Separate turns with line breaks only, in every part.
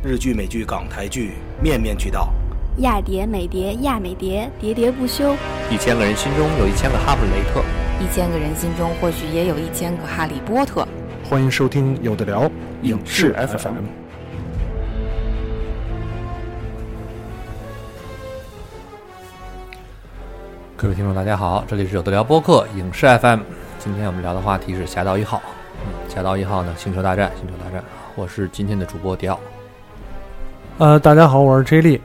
日剧、美剧、港台剧，面面俱到。
亚碟、美碟、亚美蝶，喋喋不休。
一千个人心中有一千个哈姆雷特，
一千个人心中或许也有一千个哈利波特。
欢迎收听有的聊影视 FM。
各位听众，大家好，这里是有的聊播客影视 FM。今天我们聊的话题是《侠盗一号》。嗯，《侠盗一号》呢，星球大战，星球大战。我是今天的主播迪奥，
呃，大家好，我是 J 莉，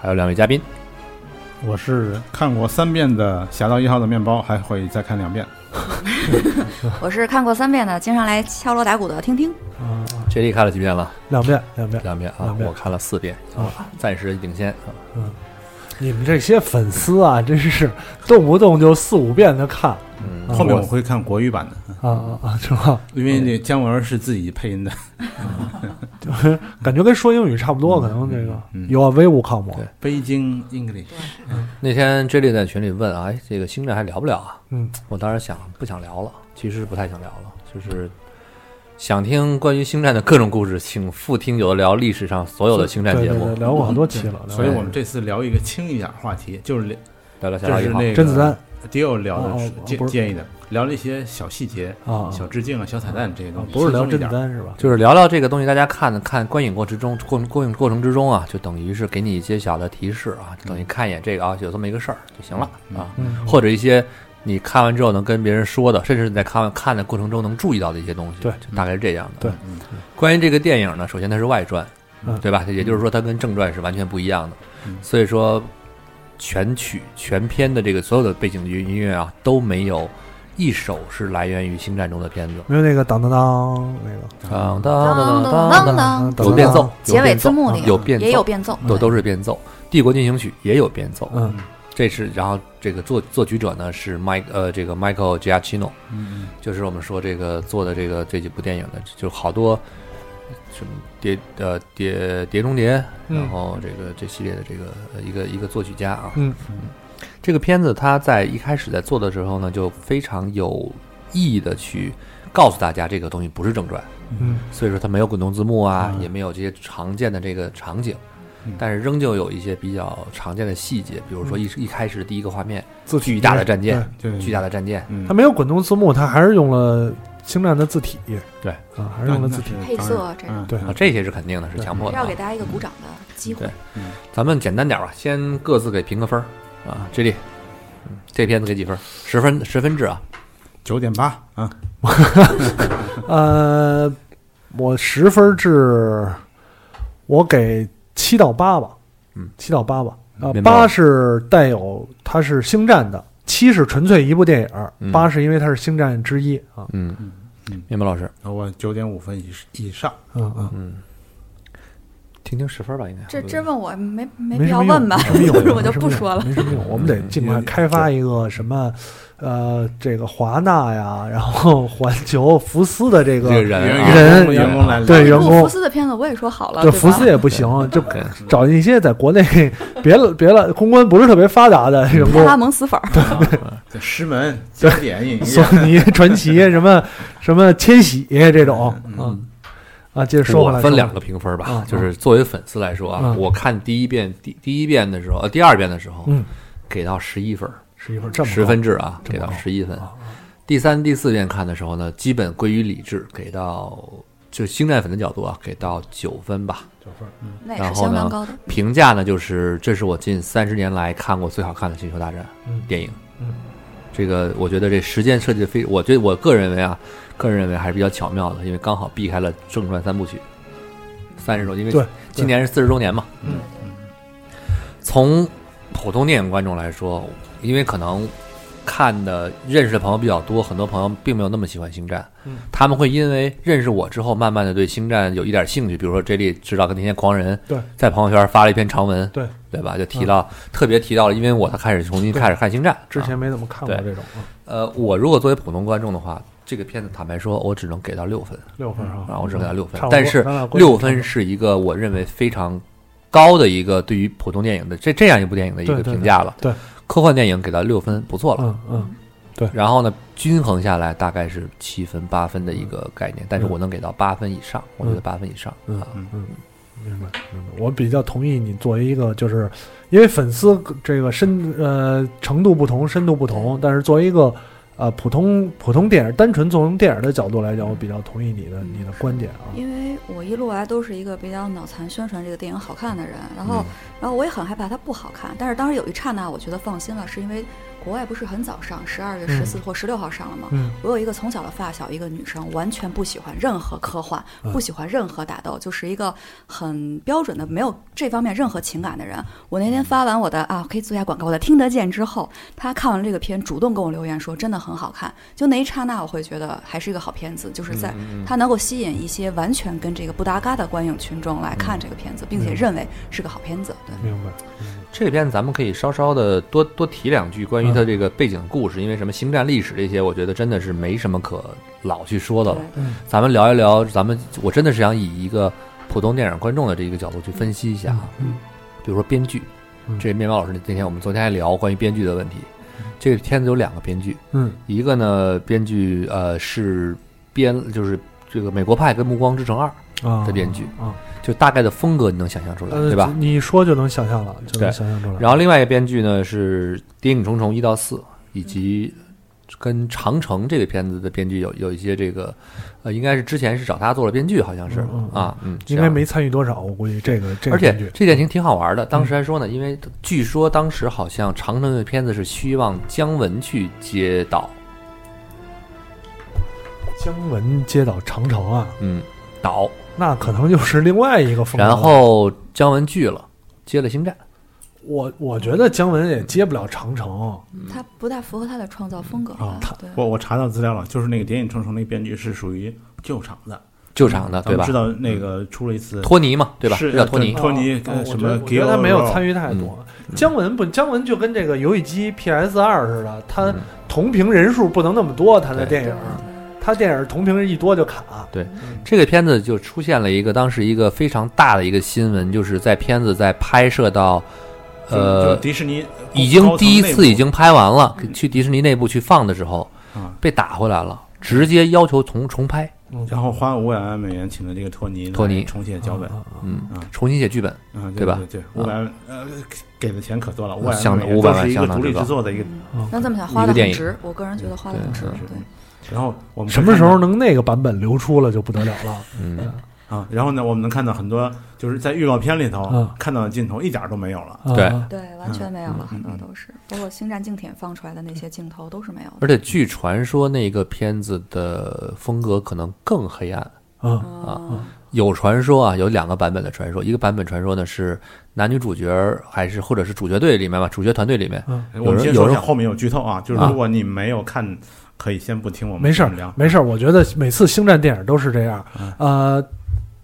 还有两位嘉宾。
我是看过三遍的《侠盗一号》的面包，还会再看两遍。
我是看过三遍的，经常来敲锣打鼓的听听。
啊
，J 莉看了几遍了？
两遍，两遍。
两遍啊，
遍
我看了四遍
啊，
暂时领先啊。
你们这些粉丝啊，真是 动不动就四五遍的看
嗯，
啊
后面我会看国语版的，
啊啊啊，是吧？
因为那姜文是自己配音的。
就是感觉跟说英语差不多，可能这个
嗯
有啊，威武抗魔
对。
北京 English，
那天 J 莉在群里问啊，哎，这个星战还聊不聊啊？
嗯，
我当时想不想聊了，其实不太想聊了，就是想听关于星战的各种故事，请复听有的聊历史上所有的星战节目
对对对，聊过很多期了。
所以我们这次聊一个轻一点话题，就是聊
聊聊侠盗一号。
就是那个
甄子丹
迪奥聊的建建议的，聊了一些小细节、
啊，
小致敬啊、小彩蛋这些东西，
不是聊甄。子丹是吧？
就是聊聊这个东西，大家看看观影过程中过过影过程之中啊，就等于是给你一些小的提示啊，就等于看一眼这个啊，有这么一个事儿就行了啊，
嗯，
或者一些你看完之后能跟别人说的，甚至你在看完看的过程中能注意到的一些东西，
对，
就大概是这样的。
对，
关于这个电影呢，首先它是外传，对吧？也就是说，它跟正传是完全不一样的。所以说，全曲全篇的这个所有的背景音乐啊，都没有一首是来源于《星战》中的片子。
没有那个当当当，那个
当当当
当当
当，有变奏，
结尾字幕里
有变，
也有变奏，
都都是变奏。帝国进行曲也有变奏，
嗯。
这是然后这个作作曲者呢是 Mike 呃这个 Michael Giacchino，
嗯
就是我们说这个做的这个这几部电影的，就是好多什么碟呃碟碟中谍，
嗯。
然后这个这系列的这个呃一个一个作曲家啊，
嗯。嗯。
这个片子他在一开始在做的时候呢，就非常有意义的去告诉大家这个东西不是正传，
嗯。
所以说他没有滚动字幕啊，
嗯。
也没有这些常见的这个场景。
嗯，
但是仍旧有一些比较常见的细节，比如说一一开始第一个画面，
字体
巨大的战舰，巨大的战舰，
嗯
它没有滚动字幕，它还是用了星战的字体。
对
啊，还是用了字体。
配色这种
对
啊，这些是肯定的，是强迫的啊
要给。大家一个鼓掌的机会
对。咱们简单点吧，先各自给评个分儿啊。这里，嗯这片子给几分？十分，十分制啊。
九点八啊，
呃，我十分制，我给七到八吧。
嗯，
七到八吧。啊，八是带有它是星战的，七是纯粹一部电
嗯
影，八是因为它是星战之一啊。
嗯
嗯嗯，
面包老师，
我九点五分以以上。
嗯嗯，
嗯，听听十分吧，应该。
这这问我没没必要问吧
没什么用，
我就不说了。
没什么用，我们得尽快
嗯
开发一个什么，呃，这个华纳呀，然后环球、福斯的这个
这个人啊
人
员工来
对员工。
福斯的片子我也说好了，
对，福斯也不行，就
对。
找一些在国内别了别了公关不是特别发达的员工。
开，发萌死粉儿，
对石门经典影
索
业，
尼、传奇什么什么千禧这种，嗯啊，接着说
我分两个评分吧
嗯，
就是作为粉丝来说啊，
嗯。
我看第一遍第第一遍的时候，呃，第二遍的时候，
嗯，
给到十一分儿，
十一分这么
十分制啊，给到十一分
啊。
第三、第四遍看的时候呢，基本归于理智，给到就星战粉的角度啊，给到九分吧。
九分，
那也是
然后呢
相当高的。
评价呢，就是这是我近三十年来看过最好看的《星球大战》
嗯
电影。
嗯，
这个我觉得这时间设计的非，我觉得我个人认为啊，个人认为还是比较巧妙的，因为刚好避开了正传三部曲三十周，因为今年是四十周年嘛。
嗯
从普通电影观众来说，因为可能看的认识的朋友比较多，很多朋友并没有那么喜欢星战，
嗯
他们会因为认识我之后，慢慢的对星战有一点兴趣。比如说 J 莉知道跟那些狂人
对
在朋友圈发了一篇长文，
对
对吧？就提到、特别提到了，因为我才开始重新开始看星战，
之
啊
前没怎么看过这种啊，
呃，我如果作为普通观众的话，这个片子坦白说，我只能给到六分
六分啊，
啊，我只能给到六分但是六分是一个我认为非常高的一个对于普通电影的这这样一部电影的一个评价了。
对，
科幻电影给到六分不错了。
嗯嗯，对
然后呢，均衡下来大概是七分八分的一个概念，但是我能给到八分以上，我觉得八分以上
嗯
嗯，
嗯，明白明白。我比较同意你作为一个，就是因为粉丝这个深呃程度不同，深度不同，但是作为一个呃普通普通电影，单纯从电影的角度来讲，我比较同意你的你的观点啊。
因为我一路来都是一个比较脑残宣传这个电影好看的人，然后，然后我也很害怕它不好看，但是当时有一刹那我觉得放心了，是因为国外不是很早上，十二月十四或十六号上了吗？
嗯
我有一个从小的发小，一个女生，完全不喜欢任何科幻，
嗯
不喜欢任何打斗，就是一个很标准的没有这方面任何情感的人。我那天发完我的啊，可以做一下广告，我的听得见之后，她看完这个片，主动跟我留言说真的很好看。就那一刹那，我会觉得还是一个好片子，就是在它能够吸引一些完全跟这个不搭嘎的观影群众来看这个片子，并且认为是个好片子。对。
明白。
这个片子咱们可以稍稍的多多提两句关于它这个背景故事，因为什么星战历史这些，我觉得真的是没什么可老去说的了。
嗯。
咱们聊一聊，咱们我真的是想以一个普通电影观众的这一个角度去分析一下啊，
嗯。
比如说编剧
嗯，
这面包老师那天我们昨天还聊关于编剧的问题。这个片子有两个编剧，
嗯。
一个呢编剧呃是编就是这个美国派跟暮光之城二
啊
的编剧，
啊，
就大概的风格你能想象出来，
呃
对吧？
你一说就能想象了，就能
对。
想象出来。
然后另外一个编剧呢是《谍影重重》一到四，以及跟《长城》这个片子的编剧有有一些这个，呃，应该是之前是找他做了编剧，好像是。
嗯嗯嗯。
啊，嗯，
应该没参与多少，我估计这个这个
而且这点挺挺好玩的，当时还说呢，因为据说当时好像《长城》的片子是希望姜文去接导，
姜文接导长城啊，
嗯，导，
那可能就是另外一个风格。
然后姜文拒了，接了《星战》。
我我觉得姜文也接不了长城，
他不太符合他的创造风格
啊
他？
我我查到资料了，就是那个《谍影重重》那个编剧是属于旧厂的，
旧厂的，对吧
知？道那个出了一次
托尼嘛，对吧？
是
叫托尼。
托尼什么
觉得我觉得他没有参与太
嗯
多。姜文不，姜文就跟这个游戏机 PS 二似的，他
嗯
同屏人数不能那么多，他的电影，他电影同屏一多就卡。
对这个片子就出现了一个当时一个非常大的一个新闻，就是在片子在拍摄到，呃，
迪士尼
已经第一次已经拍完了，去迪士尼内部去放的时候
啊，
被打回来了，直接要求重重拍，
然后花五百万美元请的这个托尼
托尼。
重写脚本，
嗯
啊，
重新写剧本，
啊，
对吧？
对对，五百万呃给的钱可多了，五百万美元
500万
都是一个独立制作的一个。
那这么想花的很值，我个人觉得花的很值。
对。
对，
然后我们
什么时候能那个版本流出了就不得了了。
嗯，
啊？然后呢，我们能看到很多就是在预告片里头
嗯
看到的镜头一点儿都没有了。
啊。
对。
对，完全没有了，
嗯
很多都是，包括《星战》竞舔放出来的那些镜头都是没有的。
而且据传说那个片子的风格可能更黑暗。
啊。
啊
有传说啊，有两个版本的传说，一个版本传说呢是男女主角儿还是或者是主角队里面吧，主角团队里面
嗯，
我们先
有人
说一下后面有剧透啊，就是
啊。
如果你没有看，可以先不听我们
没事儿
聊。
没事儿，我觉得每次星战电影都是这样。
嗯，
呃，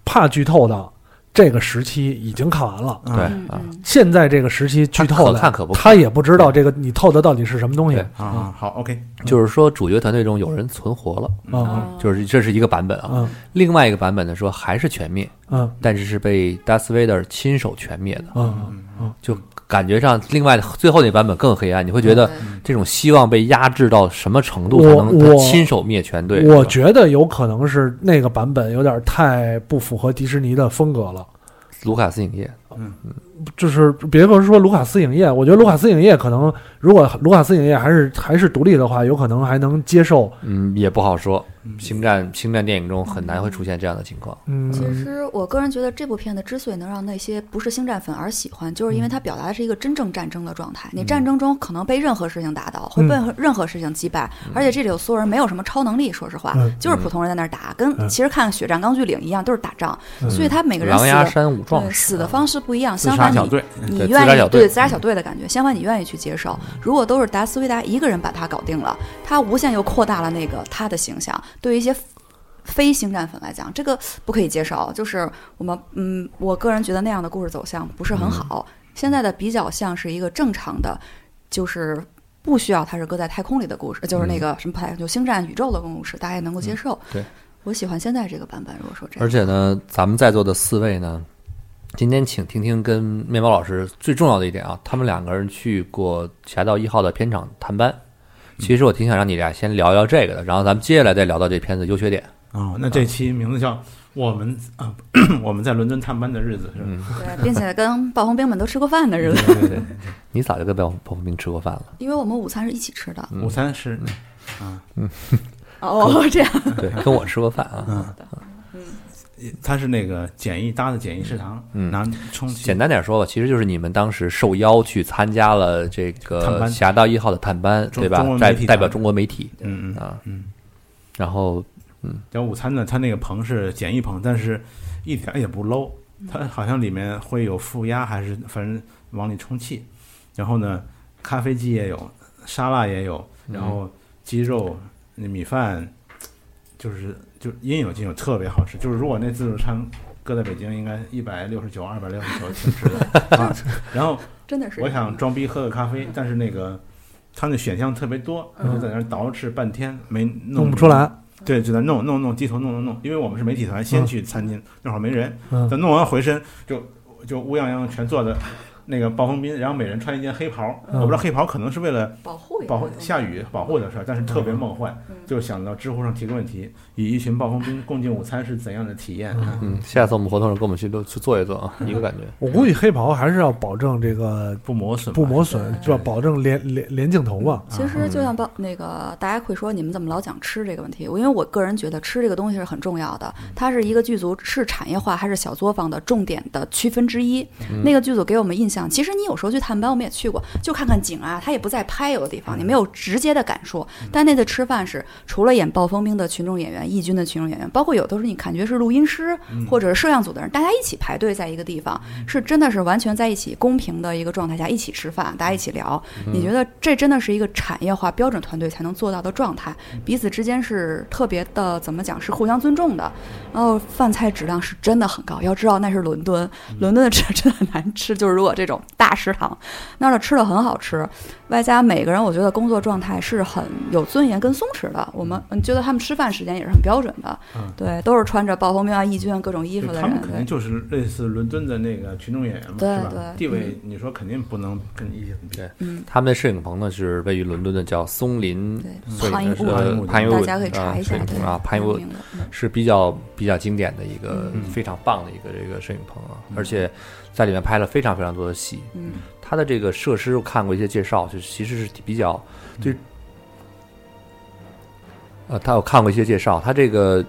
怕剧透的这个时期已经看完了。
嗯。
对啊，
现在这个时期剧透
他可
的，
看可不看。
他也不知道这个你透的到底是什么东西。
对
啊啊，好，OK，
就是说主角团队中有人存活了，
啊
嗯。
就是这是一个版本啊。
嗯。
另外一个版本呢说还是全灭，
嗯。
但是是被 Darth Vader 亲手全灭的，
嗯嗯。
就感觉上另外最后那版本更黑暗，你会觉得这种希望被压制到什么程度才能亲手灭全队？
我觉得有可能是那个版本有点太不符合迪士尼的风格了。
卢卡斯影业
就是别说说卢卡斯影业，我觉得卢卡斯影业可能，如果卢卡斯影业还是还是独立的话，有可能还能接受。
嗯也不好说。星战星战电影中很难会出现这样的情况。
嗯，
其实我个人觉得这部片子之所以能让那些不是星战粉而喜欢，就是因为它表达的是一个真正战争的状态。你战争中可能被任何事情打倒，会被任何事情击败，而且这里有所有人没有什么超能力，说实话
嗯，
就是普通人在那儿打，跟
嗯
其实看《血战钢锯岭》一样，都是打仗。
嗯
所以他每个人
狼牙
死的
山五壮士
死的方式不一样，相反你
杀小队，
你愿意对自杀小队的感觉，相反你愿意去接受。如果都是达斯维达一个人把他搞定了，他无限又扩大了那个他的形象，对于一些非星战粉来讲，这个不可以接受。就是我们嗯，我个人觉得那样的故事走向不是很好。现在的比较像是一个正常的，就是。不需要它是搁在太空里的故事，就是那个什么太就星战宇宙的故事，大家也能够接受。
对，
我喜欢现在这个版本。如果说这样，
而且呢，咱们在座的四位呢，今天请听听跟面包老师最重要的一点啊，他们两个人去过《侠盗一号》的片场探班，其实我挺想让你俩先聊聊这个的，然后咱们接下来再聊到这片子优缺点。
哦，那这期名字叫《我们啊我们在伦敦探班的日子》是吧？
嗯，
对，并且跟暴风兵们都吃过饭的日子，
对对对，你早就跟暴暴风兵吃过饭了。
因为我们午餐是一起吃的。
嗯
午餐是啊，
哦，这样，
对，跟我吃过饭啊。
嗯，它是那个简易搭的简易食堂，
嗯。
拿充气，
简单点说吧，其实就是你们当时受邀去参加了这个侠盗一号的探班，对吧？代代表中国媒体。
嗯嗯
啊，
嗯。
然后
然后午餐呢，它那个棚是简易棚，但是一点也不 low，它好像里面会有负压，还是反正往里充气。然后呢，咖啡机也有，沙拉也有，然后鸡肉、那米饭，就是就应有尽有，特别好吃。就是如果那自助餐搁在北京，应该一百六十九、二百六十九挺值的 啊。然后
真的是。
我想装逼喝个咖啡，但是那个它那选项特别多，我就在那儿捯饬半天没弄
弄不出来。
对，就在弄弄弄，低头弄弄弄，因为我们是媒体团，先去餐厅，那会儿没人，
嗯
等弄完回身就就乌泱泱全坐的那个暴风兵，然后每人穿一件黑袍，
嗯
我不知道黑袍可能是为了
保护
保护下雨保护的事儿，但是特别梦幻，就想到知乎上提个问题：与一群暴风兵共进午餐是怎样的体验？啊
嗯，下次我们活动上跟我们去都去做一做啊，一个感觉。
我估计黑袍还是要保证这个
不磨损，
不磨损，是吧保证连连连镜头吧。
其实就像报那个，大家会说你们怎么老讲吃这个问题？因为我个人觉得吃这个东西是很重要的，它是一个剧组是产业化还是小作坊的重点的区分之一。那个剧组给我们印象，其实你有时候去探班，我们也去过，就看看景啊，他也不在拍有的地方，你没有直接的感受。但那次吃饭是除了演暴风兵的群众演员、义军的群众演员，包括有的时候你感觉是录音师或者是摄像组的人，大家一起排队在一个地方，是真的是完全在一起公平的一个状态下一起吃饭，大家一起聊。你觉得这真的是一个产业化标准团队才能做到的状态？彼此之间是特别的，怎么讲是互相尊重的。然后饭菜质量是真的很高，要知道那是伦敦，伦敦的吃 真的很难吃。就是如果这种大食堂，那儿的吃的很好吃，外加每个人我觉得工作状态是很有尊严跟松弛的。我们嗯。觉得他们吃饭时间也是很标准的，
嗯。
对，都是穿着暴风兵啊、义军啊各种衣服的人
他们，肯定。就是类似伦敦的那个群众演员嘛，
对
是吧？
对。
地位你说肯定不能跟一线比。
对。
嗯，
他们的摄影棚呢是位于伦敦的，叫松林
对
摄影是
潘一物
物
潘一物
大家可以查一下
啊，潘一物
有名的嗯。
是比较比较经典的一个
嗯。
非常棒的一个这个摄影棚啊，而且在里面拍了非常非常多的戏。
嗯，
它的这个设施我看过一些介绍，就是其实是比较对，呃，他有看过一些介绍，他这个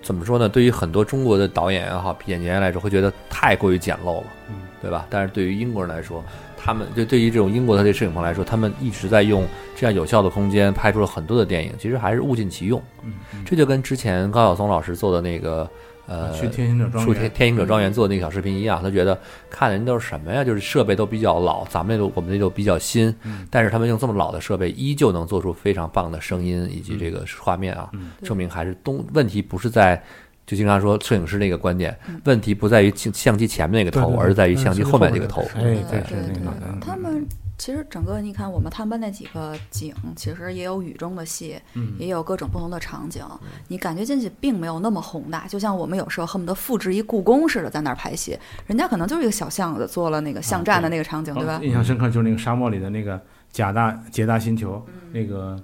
怎么说呢？对于很多中国的导演也好、演员来说，会觉得太过于简陋了，
嗯，
对吧？但是对于英国人来说，他们就对于这种英国的这摄影棚来说，他们一直在用这样有效的空间拍出了很多的电影，其实还是物尽其用。
嗯，
这就跟之前高晓松老师做的那个呃，
去天行者庄
出
园
天天行者庄园做那个小视频一样，他觉得看的人都是什么呀？就是设备都比较老，咱们那都我们那都比较新，
嗯
但是他们用这么老的设备，依旧能做出非常棒的声音以及这个画面啊，
嗯
证明还是东问题不是在。就经常说摄影师那个观点，
嗯
问题不在于相相机前面那个头，
对对对
而是在于相机后面这个
嗯
头。
对，对，是那个脑袋。
他们其实整个你看，我们探班那几个景，其实也有雨中的戏，
嗯
也有各种不同的场景。你感觉进去并没有那么宏大，就像我们有时候恨不得复制一故宫似的在那儿拍戏，人家可能就是一个小巷子做了那个巷战的那个场景，对吧
哦？印象深刻就是那个沙漠里的那个贾大捷达星球，
嗯
那个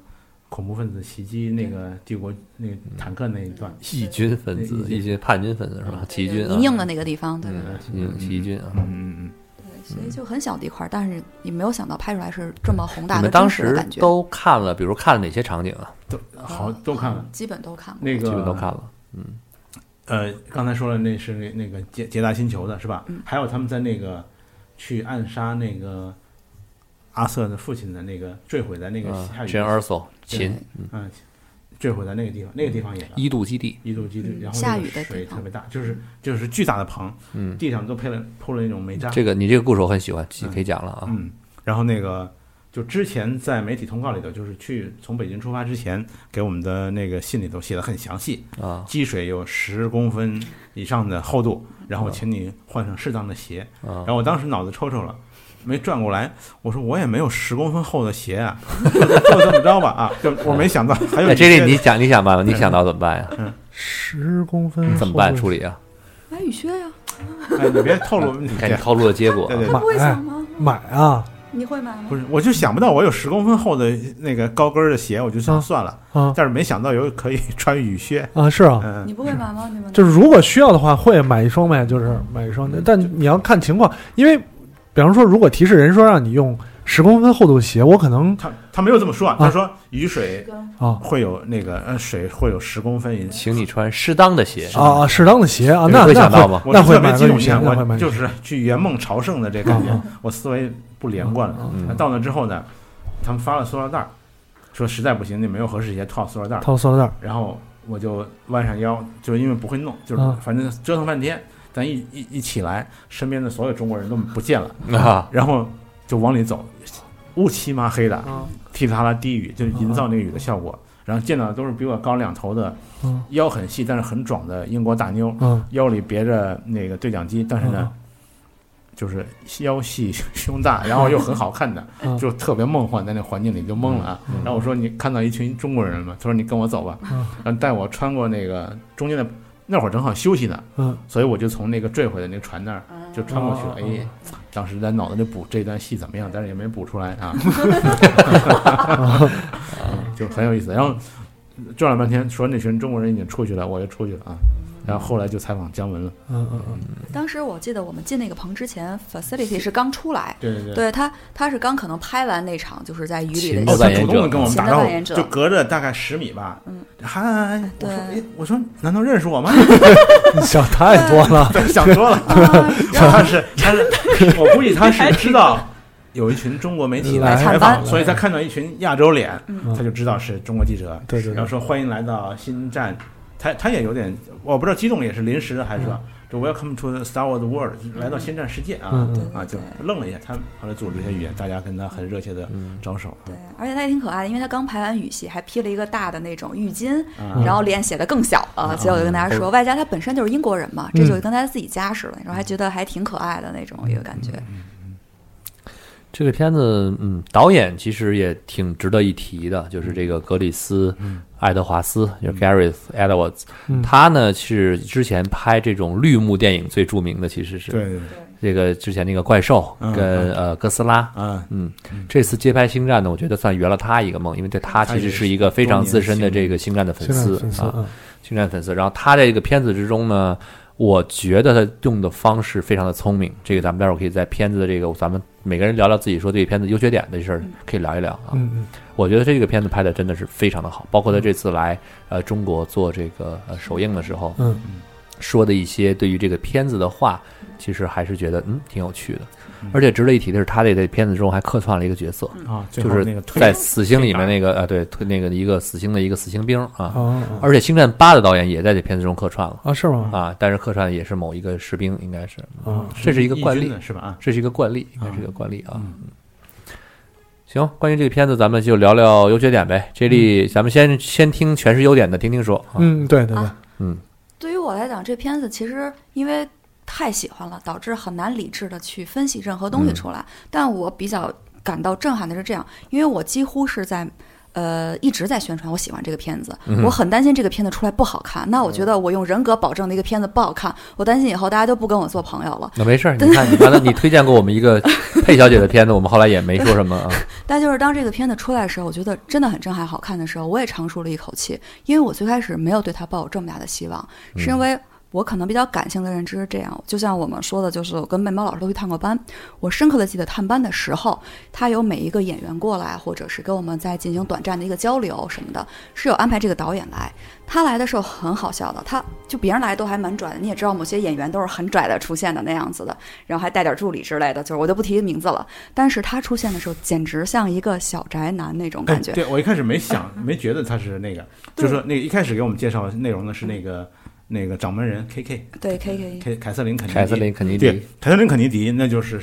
恐怖分子袭击那个帝国那个坦克那一段，
义军分子，一些叛军分子是吧？起义军啊，
泥泞的那个地方，对吧？
嗯，起义军啊。
嗯嗯嗯，
所以就很小的一块儿，但是你没有想到拍出来是这么宏大的
当时
真实的感觉。
都看了，比如看了哪些场景啊？
都好都看了。
基本都看了。
那个
基本都看了。
嗯呃，刚才说了，那是那那个捷捷达星球的是吧？
嗯
还有他们在那个去暗杀那个阿瑟的父亲的那个坠毁在那个
嗯
下雨
a n Erso 秦，嗯，
嗯，坠毁在那个地方，那个地方也
一度基地，
一度基地，
嗯。
然后
下雨的
水特别大，就是就是巨大的棚，
嗯，
地上都配了铺了那种煤渣，
这个你这个故事我很喜欢，可以讲了啊。
嗯，然后那个就之前在媒体通告里头，就是去从北京出发之前给我们的那个信里头写的很详细，
啊。
积水有十公分以上的厚度，然后请你换上适当的鞋。
啊。
然后我当时脑子抽抽了。没转过来，我说我也没有十公分厚的鞋啊，就 就这么着吧啊，就我没想到还有
哎，这里你想你想办法，你想到怎么办呀？
嗯十公分
怎么办处理啊？
买雨靴呀，
哎，你别透露，
你看你透露的结果啊，
对对
他不会想吗？
买啊？
你会买吗？
不是，我就想不到我有十公分厚的那个高跟儿的鞋，我就想
啊
算了，
啊
但是没想到有可以穿雨靴。
啊，是啊，
嗯
你，不会买吗？你们
就是如果需要的话，会买一双呗，就是买一双的。但你要看情况，因为比方说，如果提示人说让你用十公分厚度的鞋，我可能
他他没有这么说啊，他说雨水
啊。
会有那个呃水会有十公分以
请你穿适当的鞋。
啊啊适当的鞋啊，那那会
想到吗？
我是特别
那会买
激动一下，
个雨鞋那会买
我就是去圆梦朝圣的这感觉
啊，
我思维不连贯了。
嗯。
那到那之后呢，他们发了塑料袋儿，说实在不行你没有合适鞋套塑料袋儿，
套塑料袋儿。
然后我就弯上腰，就是因为不会弄，就是
啊。
反正折腾半天，咱一一一起来，身边的所有中国人都不见了，
啊，
然后就往里走，乌漆嘛黑的，
啊
噼里啪啦低语，就是营造那个雨的效果。然后见到的都是比我高两头的，
嗯
腰很细但是很壮的英国大妞，
嗯
腰里别着那个对讲机，但是呢，就是腰细 胸大，然后又很好看的，
嗯
就特别梦幻，在那环境里就懵了啊。
嗯
然后我说你看到一群中国人了吗？他说你跟我走吧，
嗯
然后带我穿过那个中间的，那会儿正好休息呢，
嗯
所以我就从那个坠毁的那个船那儿就穿过去了。
哦
哎，当时在脑子里补这段戏怎么样，但是也没补出来啊，嗯 就很有意思。然后转了半天，说那群中国人已经出去了，我就出去了啊。然后后来就采访姜文了，
嗯嗯嗯
当时我记得我们进那个棚之前，facility 是刚出来，
对对对。
对他他是刚可能拍完那场就是在雨里
秦
的
扮演
主动的跟我们打招呼，
秦的扮演者
就隔着大概十米吧。
嗯，
嗨，我说，
对
哎，我说，难道认识我吗？
你，想太多了，
想多了，
啊，然后
他是他是，我估计他是知道有一群中国媒体来
来
采访，所以他看到一群亚洲脸，
嗯
他就知道是中国记者，
对对对，
然后说欢迎来到新站，他他也有点，我不知道激动也是临时的还是说，就 Welcome to the Star Wars World，来到星战世界啊啊，就愣了一下，他后来组织一些语言，大家跟他很热切的招手，
对，而且他也挺可爱的，因为他刚排完雨戏，还披了一个大的那种浴巾，
啊
然后脸写的更小了。结果我就跟大家说，外加他本身就是英国人嘛，这就跟他自己家似的，然后还觉得还挺可爱的那种一个感觉。
这个片子，嗯，导演其实也挺值得一提的，就是这个格里斯·爱德华斯，就是 Gareth Edwards，
嗯。
他呢是之前拍这种绿幕电影最著名的，其实是
对。
这个之前那个怪兽
嗯
跟
嗯。
呃哥斯拉，
啊，
嗯，这次接拍星战呢，我觉得算圆了他一个梦，因为对他其实是一个非常资深的这个星战的粉丝啊，星战粉丝。然后他在这个片子之中呢，我觉得他用的方式非常的聪明。这个咱们待会儿可以在片子的这个，咱们每个人聊聊自己说这个片子优缺点的事儿，可以聊一聊啊。
嗯嗯
我觉得这个片子拍的真的是非常的好，包括他这次来呃中国做这个呃首映的时候
嗯
说的一些对于这个片子的话，其实还是觉得嗯挺有趣的。而且值得一提的是，他在这片子中还客串了一个角色，
啊，
就是
那个推
在死星里面那个啊，对，推那个一个死星的一个死星兵啊。
啊
而且《星战八》的导演也在这片子中客串了
啊是吗？
啊，但是客串也是某一个士兵，应该是，
啊
这是一个惯例
是吧？啊，
这是一个惯例，应该是一个惯例啊。
嗯
行，关于这个片子，咱们就聊聊优缺点呗。这里咱们先先听全是优点的，听听说啊。
嗯对对对
啊，
嗯
对于我来讲，这片子其实因为太喜欢了，导致很难理智的去分析任何东西出来。但我比较感到震撼的是这样，因为我几乎是在。呃，一直在宣传我喜欢这个片子，我很担心这个片子出来不好看。那我觉得我用人格保证的一个片子不好看，我担心以后大家都不跟我做朋友了。
那没事儿，你看，你刚才你推荐过我们一个佩小姐的片子，我们后来也没说什么啊。
但就是当这个片子出来的时候，我觉得真的很震撼、好看的时候，我也长舒了一口气，因为我最开始没有对它抱有这么大的希望，是因为我可能比较感性的认知是这样，就像我们说的，就是我跟面包老师都去探过班，我深刻的记得探班的时候，他有每一个演员过来，或者是跟我们在进行短暂的一个交流什么的，是有安排这个导演来。他来的时候很好笑的，他就别人来都还蛮拽的，你也知道，某些演员都是很拽的出现的那样子的，然后还带点助理之类的，就是我就不提名字了。但是他出现的时候，简直像一个小宅男那种感觉。
哎对我一开始没想，没觉得他是那个，就是说那个一开始给我们介绍内容的是那个那个掌门人 K K
对，K K，
凯凯瑟琳肯尼迪，
凯瑟琳肯尼迪。
对，凯瑟琳肯尼迪，那就是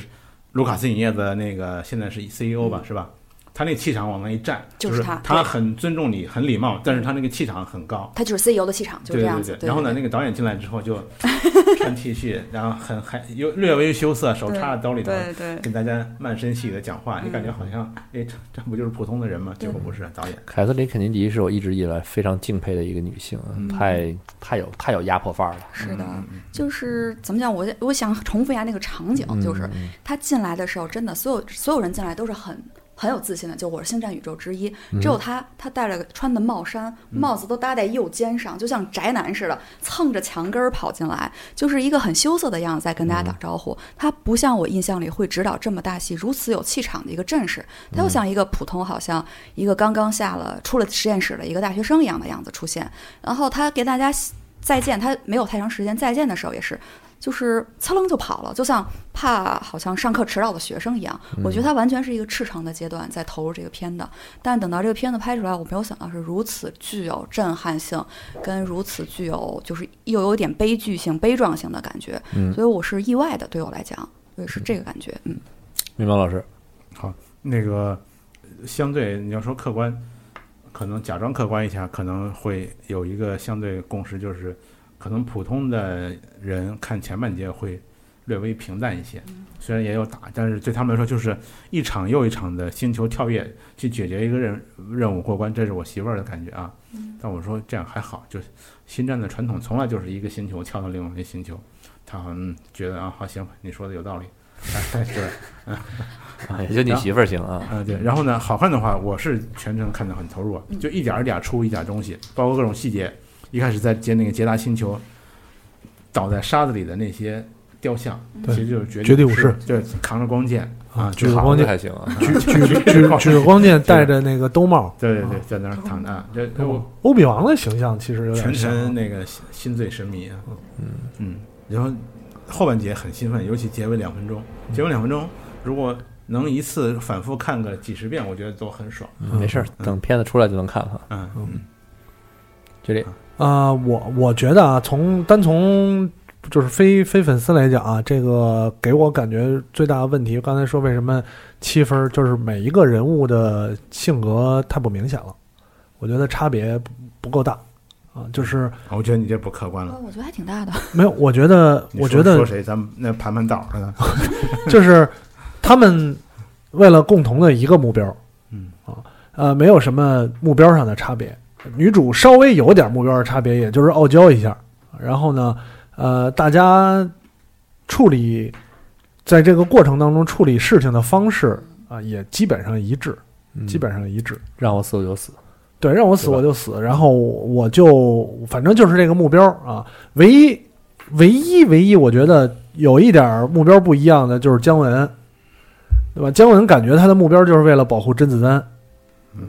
卢卡斯影业的那个现在是 CEO 吧，是吧？他那气场往那一站，
就是他
他很尊重你，很礼貌，但是他那个气场很高。
他就是 CEO 的气场，就是这样子。
对对，然后呢，那个导演进来之后就 穿 T 恤，然后很还又略微羞涩，手插在兜里头，
对对
跟大家慢声细语的讲话，你
嗯
感觉好像，哎，这这不就是普通的人吗？结果不是，导演。
凯瑟琳·肯尼迪是我一直以来非常敬佩的一个女性，太太有太有压迫范儿了。
是的，就是怎么讲？我我想重复一下那个场景，就是
嗯
他进来的时候，真的所有所有人进来都是很很有自信的，就我是星战宇宙之一。
嗯
只有他，他戴了个穿的帽衫，帽子都搭在右肩上，就像宅男似的，蹭着墙根儿跑进来，就是一个很羞涩的样子在跟大家打招呼。他不像我印象里会指导这么大戏、如此有气场的一个阵势，他又像一个普通，好像一个刚刚下了出了实验室的一个大学生一样的样子出现。然后他给大家再见，他没有太长时间再见的时候也是。就是噌楞就跑了，就像怕好像上课迟到的学生一样。我觉得他完全是一个赤诚的阶段在投入这个片的，但等到这个片子拍出来，我没有想到是如此具有震撼性，跟如此具有就是又有点悲剧性、悲壮性的感觉。
嗯
所以我是意外的，对我来讲，对是这个感觉。嗯，
明白老师，好
那个相对你要说客观，可能假装客观一下，可能会有一个相对共识，就是可能普通的人看前半节会略微平淡一些，虽然也有打，但是对他们来说就是一场又一场的星球跳跃去解决一个任任务过关，这是我媳妇儿的感觉啊。但我说这样还好，就是星战的传统从来就是一个星球跳到另外一个星球，他好像觉得啊，好行，你说的有道理，哎，对。
哎也就你媳妇儿行啊。
嗯，对。然后呢，好看的话，我是全程看得很投入，就一点儿一点儿出一点儿东西，包括各种细节。一开始在接那个捷达星球，倒在沙子里的那些雕像，其实就是绝
绝地武士，
就是，扛着光剑啊，
举着光剑
还行啊，
举举举举着光剑，戴着那个兜帽。
对对对，在那儿躺着啊，这
欧比王的形象其实有
全
点像。
程那个心心醉神迷啊，嗯。嗯，然后后半节很兴奋，尤其结尾两分钟，结尾两分钟，如果能一次反复看个几十遍，我觉得都很爽。
嗯没事儿，等片子出来就能看了。
嗯。嗯。
就这，
啊、我我觉得啊，从单从就是非非粉丝来讲啊，这个给我感觉最大的问题，刚才说为什么七分儿，就是每一个人物的性格太不明显了，我觉得差别不不够大啊，就是
我觉得你这不客观了。
呃我觉得还挺大的。
没有，我觉得我觉得
说谁？咱们那盘盘道儿呢？
就是他们为了共同的一个目标，
嗯
啊，呃，没有什么目标上的差别。女主稍微有点目标的差别，也就是傲娇一下。然后呢，呃，大家处理在这个过程当中处理事情的方式啊、也基本上一致，
嗯
基本上一致。
让我死我就死。
对，让我死我就死，然后我就反正就是这个目标啊。唯一唯一唯一，我觉得有一点儿目标不一样的就是姜文，对吧？姜文感觉他的目标就是为了保护甄子丹，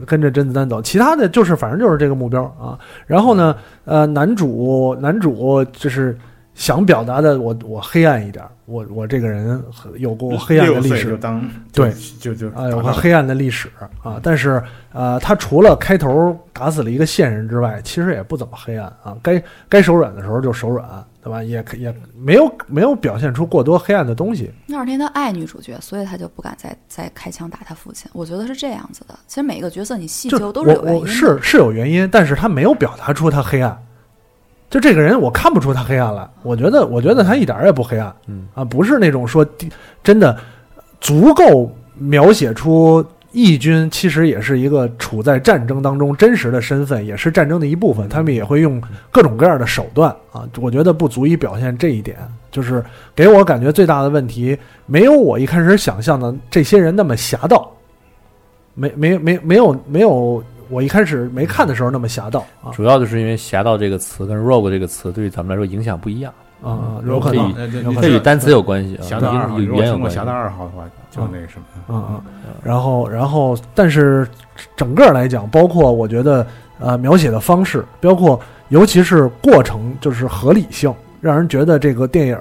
跟着甄子丹走，其他的就是反正就是这个目标啊。然后呢，呃，男主男主就是想表达的我我黑暗一点儿，我我这个人有过黑暗的历史
六岁就，当
对，
就就
啊，有
达到
个黑暗的历史啊，但是呃，他除了开头打死了一个线人之外，其实也不怎么黑暗啊，该该手软的时候就手软，对吧？也可也没有没有表现出过多黑暗的东西。
那二天他爱女主角，所以他就不敢再再开枪打他父亲。我觉得是这样子的。其实每个角色你细究都是有原因
是是有原因，但是他没有表达出他黑暗。就这个人，我看不出他黑暗来。我觉得，我觉得他一点也不黑暗。
嗯
啊，不是那种说真的足够描写出义军其实也是一个处在战争当中真实的身份，也是战争的一部分。他们也会用各种各样的手段啊，我觉得不足以表现这一点。就是给我感觉最大的问题，没有我一开始想象的这些人那么侠盗，没没没没有没有我一开始没看的时候那么侠盗啊。
主要就是因为“侠盗”这个词跟 “rogue” 这个词对于咱们来说影响不一样，
啊，有可能，
呃
有可能。
这与单词有关系啊，
侠盗二号，
与
如果听过侠。盗二号的话，就那个什么，
嗯嗯，然后然后，但是整个来讲，包括我觉得呃描写的方式，包括尤其是过程，就是合理性，让人觉得这个电影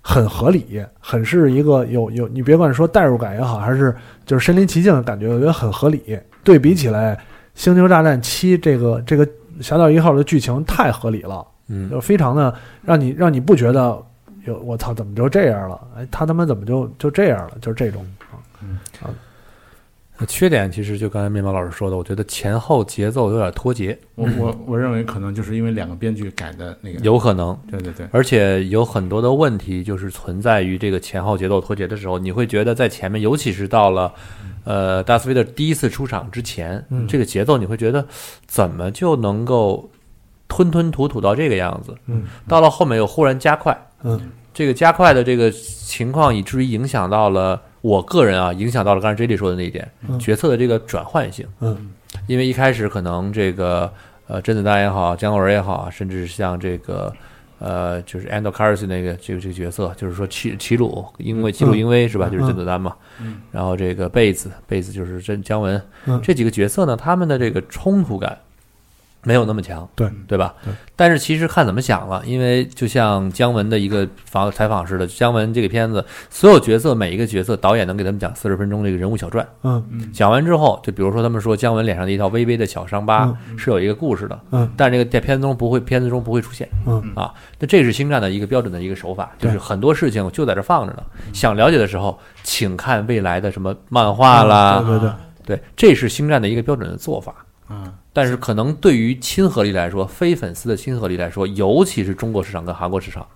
很合理，很是一个有有，你别管说代入感也好，还是就是身临其境的感觉，我觉得很合理。对比起来，《星球大战七》这个这个《侠盗一号》的剧情太合理了。
嗯
就非常的让你让你不觉得有我操怎么就这样了？哎，他他妈怎么就就这样了？就是这种啊
嗯
啊，
缺点其实就刚才面包老师说的，我觉得前后节奏有点脱节，
我我我认为可能就是因为两个编剧改的那个，
有可能。
对对对，
而且有很多的问题就是存在于这个前后节奏脱节的时候，你会觉得在前面，尤其是到了呃达斯维德第一次出场之前，
嗯。
这个节奏你会觉得怎么就能够吞吞吐吐到这个样子？
嗯，
到了后面又忽然加快，
嗯。
这个加快的这个情况，以至于影响到了我个人啊，影响到了刚才 J D 说的那一点，
嗯。
角色的这个转换性。
嗯。
因为一开始可能这个呃甄子丹也好，姜文也好，甚至像这个呃就是 Andrew Carson 那个这个这个角色，就是说齐齐鲁，因为齐鲁英威是吧？
嗯
就是甄子丹嘛。
嗯
然后这个贝子，贝子就是甄姜文，
嗯
这几个角色呢，他们的这个冲突感没有那么强，
对
对吧？
对
但是其实看怎么想了，因为就像姜文的一个访采访似的，姜文这个片子所有角色每一个角色，导演能给他们讲四十分钟这个人物小传。
嗯嗯
讲完之后，就比如说他们说姜文脸上的一条微微的小伤疤是有一个故事的，
嗯
但这个在片子中不会，片子中不会出现
嗯
啊。那这是星战的一个标准的一个手法，就是很多事情就在这放着呢，想了解的时候，请看未来的什么漫画啦，
对对对，
对，这是星战的一个标准的做法。
嗯
但是可能对于亲和力来说，非粉丝的亲和力来说，尤其是中国市场跟韩国市场，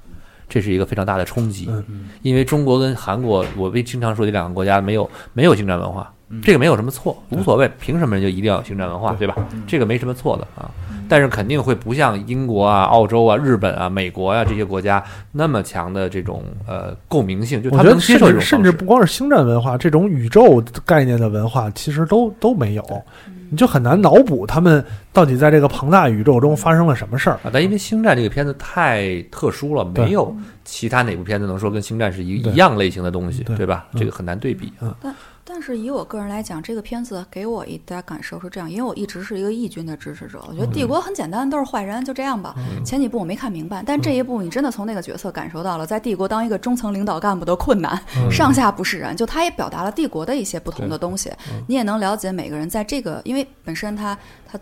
这是一个非常大的冲击。
嗯
因为中国跟韩国，我被经常说这两个国家没有没有竞争文化，这个没有什么错，无所谓，凭什么人就一定要有星战文化，对。吧？这个没什么错的啊。但是肯定会不像英国啊、澳洲啊、日本啊、美国啊这些国家那么强的这种呃共鸣性，就他们能接受
甚至不光是星战文化，这种宇宙概念的文化，其实都都没有，你就很难脑补他们到底在这个庞大宇宙中发生了什么事儿。
啊，但因为《星战》这个片子太特殊了，没有其他哪部片子能说跟《星战》是一一样类型的东西，
对。
对吧？
嗯。
这个很难对比啊。
但是以我个人来讲，这个片子给我一大感受是这样，因为我一直是一个义军的支持者，我觉得帝国很简单，都是坏人，就这样吧。前几部我没看明白，但这一部你真的从那个角色感受到了，在帝国当一个中层领导干部的困难，上下不是人。就他也表达了帝国的一些不同的东西，你也能了解每个人在这个，因为本身他他。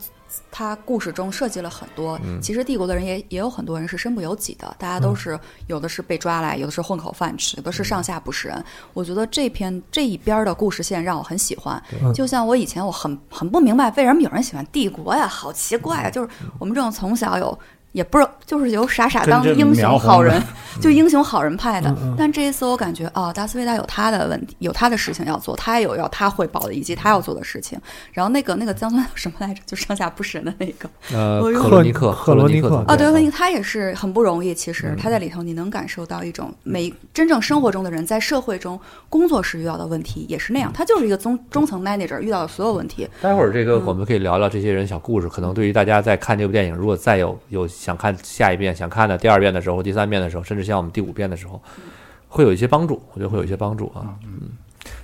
他故事中设计了很多，其实帝国的人也也有很多人是身不由己的，大家都是有的是被抓来，有的是混口饭吃，有的是上下不是人。我觉得这篇这一边的故事线让我很喜欢，就像我以前我很很不明白为什么有人喜欢帝国呀，好奇怪啊！就是我们这种从小有。也不是，就是由傻傻当英雄好人，就英雄好人派的。但这一次我感觉，哦，达斯维达有他的问题，有他的事情要做，他也有要他汇报的，以及他要做的事情。然后那个那个江村 什么来着？就上下不神的那个，
呃，克罗尼克，
克罗尼克
啊，对，他也是很不容易。其实他在里头，你能感受到一种每真正生活中的人在社会中工作时遇到的问题也是那样。他就是一个中中层 manager 遇到的所有问题。
待会儿这
嗯
个我们可以聊聊这些人小故事，可能对于大家在看这部电影，如果再有有想看下一遍、想看的第二遍的时候、第三遍的时候，甚至像我们第五遍的时候，会有一些帮助。我觉得会有一些帮助啊。嗯，